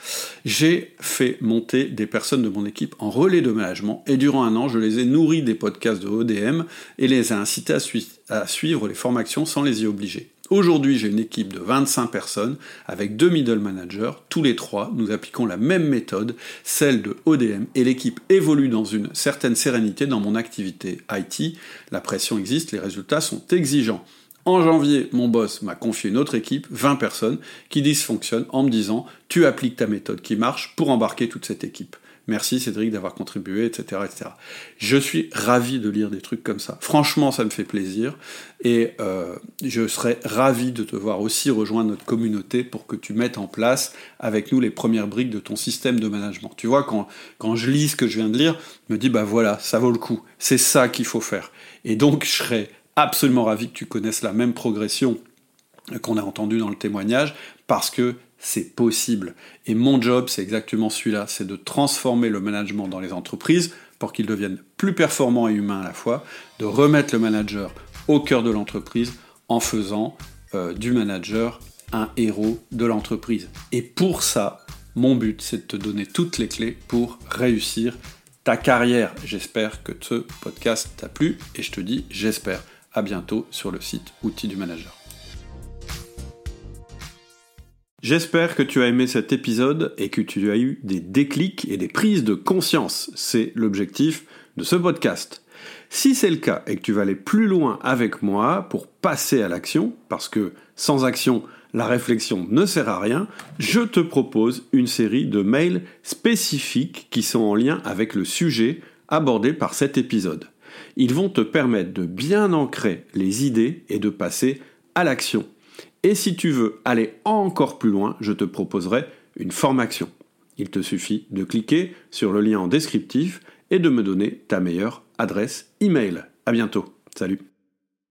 J'ai fait monter des personnes de mon équipe en relais de management, et durant un an, je les ai nourris des podcasts de ODM et les ai incités à, suivre les formations sans les y obliger. Aujourd'hui, j'ai une équipe de 25 personnes avec deux middle managers. Tous les trois, nous appliquons la même méthode, celle de ODM, et l'équipe évolue dans une certaine sérénité dans mon activité IT. La pression existe, les résultats sont exigeants. En janvier, mon boss m'a confié une autre équipe, 20 personnes, qui dysfonctionnent en me disant Tu appliques ta méthode qui marche pour embarquer toute cette équipe. Merci Cédric d'avoir contribué, etc., etc. Je suis ravi de lire des trucs comme ça. Franchement, ça me fait plaisir. Et euh, je serais ravi de te voir aussi rejoindre notre communauté pour que tu mettes en place avec nous les premières briques de ton système de management. Tu vois, quand, quand je lis ce que je viens de lire, je me dis, bah voilà, ça vaut le coup. C'est ça qu'il faut faire. Et donc, je serais absolument ravi que tu connaisses la même progression qu'on a entendue dans le témoignage, parce que c'est possible. Et mon job, c'est exactement celui-là, c'est de transformer le management dans les entreprises pour qu'il devienne plus performant et humain à la fois, de remettre le manager au cœur de l'entreprise en faisant euh, du manager un héros de l'entreprise. Et pour ça, mon but, c'est de te donner toutes les clés pour réussir ta carrière. J'espère que ce podcast t'a plu et je te dis, j'espère, à bientôt sur le site Outils du Manager. J'espère que tu as aimé cet épisode et que tu as eu des déclics et des prises de conscience. C'est l'objectif de ce podcast. Si c'est le cas et que tu vas aller plus loin avec moi pour passer à l'action, parce que sans action, la réflexion ne sert à rien, je te propose une série de mails spécifiques qui sont en lien avec le sujet abordé par cet épisode. Ils vont te permettre de bien ancrer les idées et de passer à l'action. Et si tu veux aller encore plus loin, je te proposerai une formation. Il te suffit de cliquer sur le lien en descriptif et de me donner ta meilleure adresse email. À bientôt. Salut.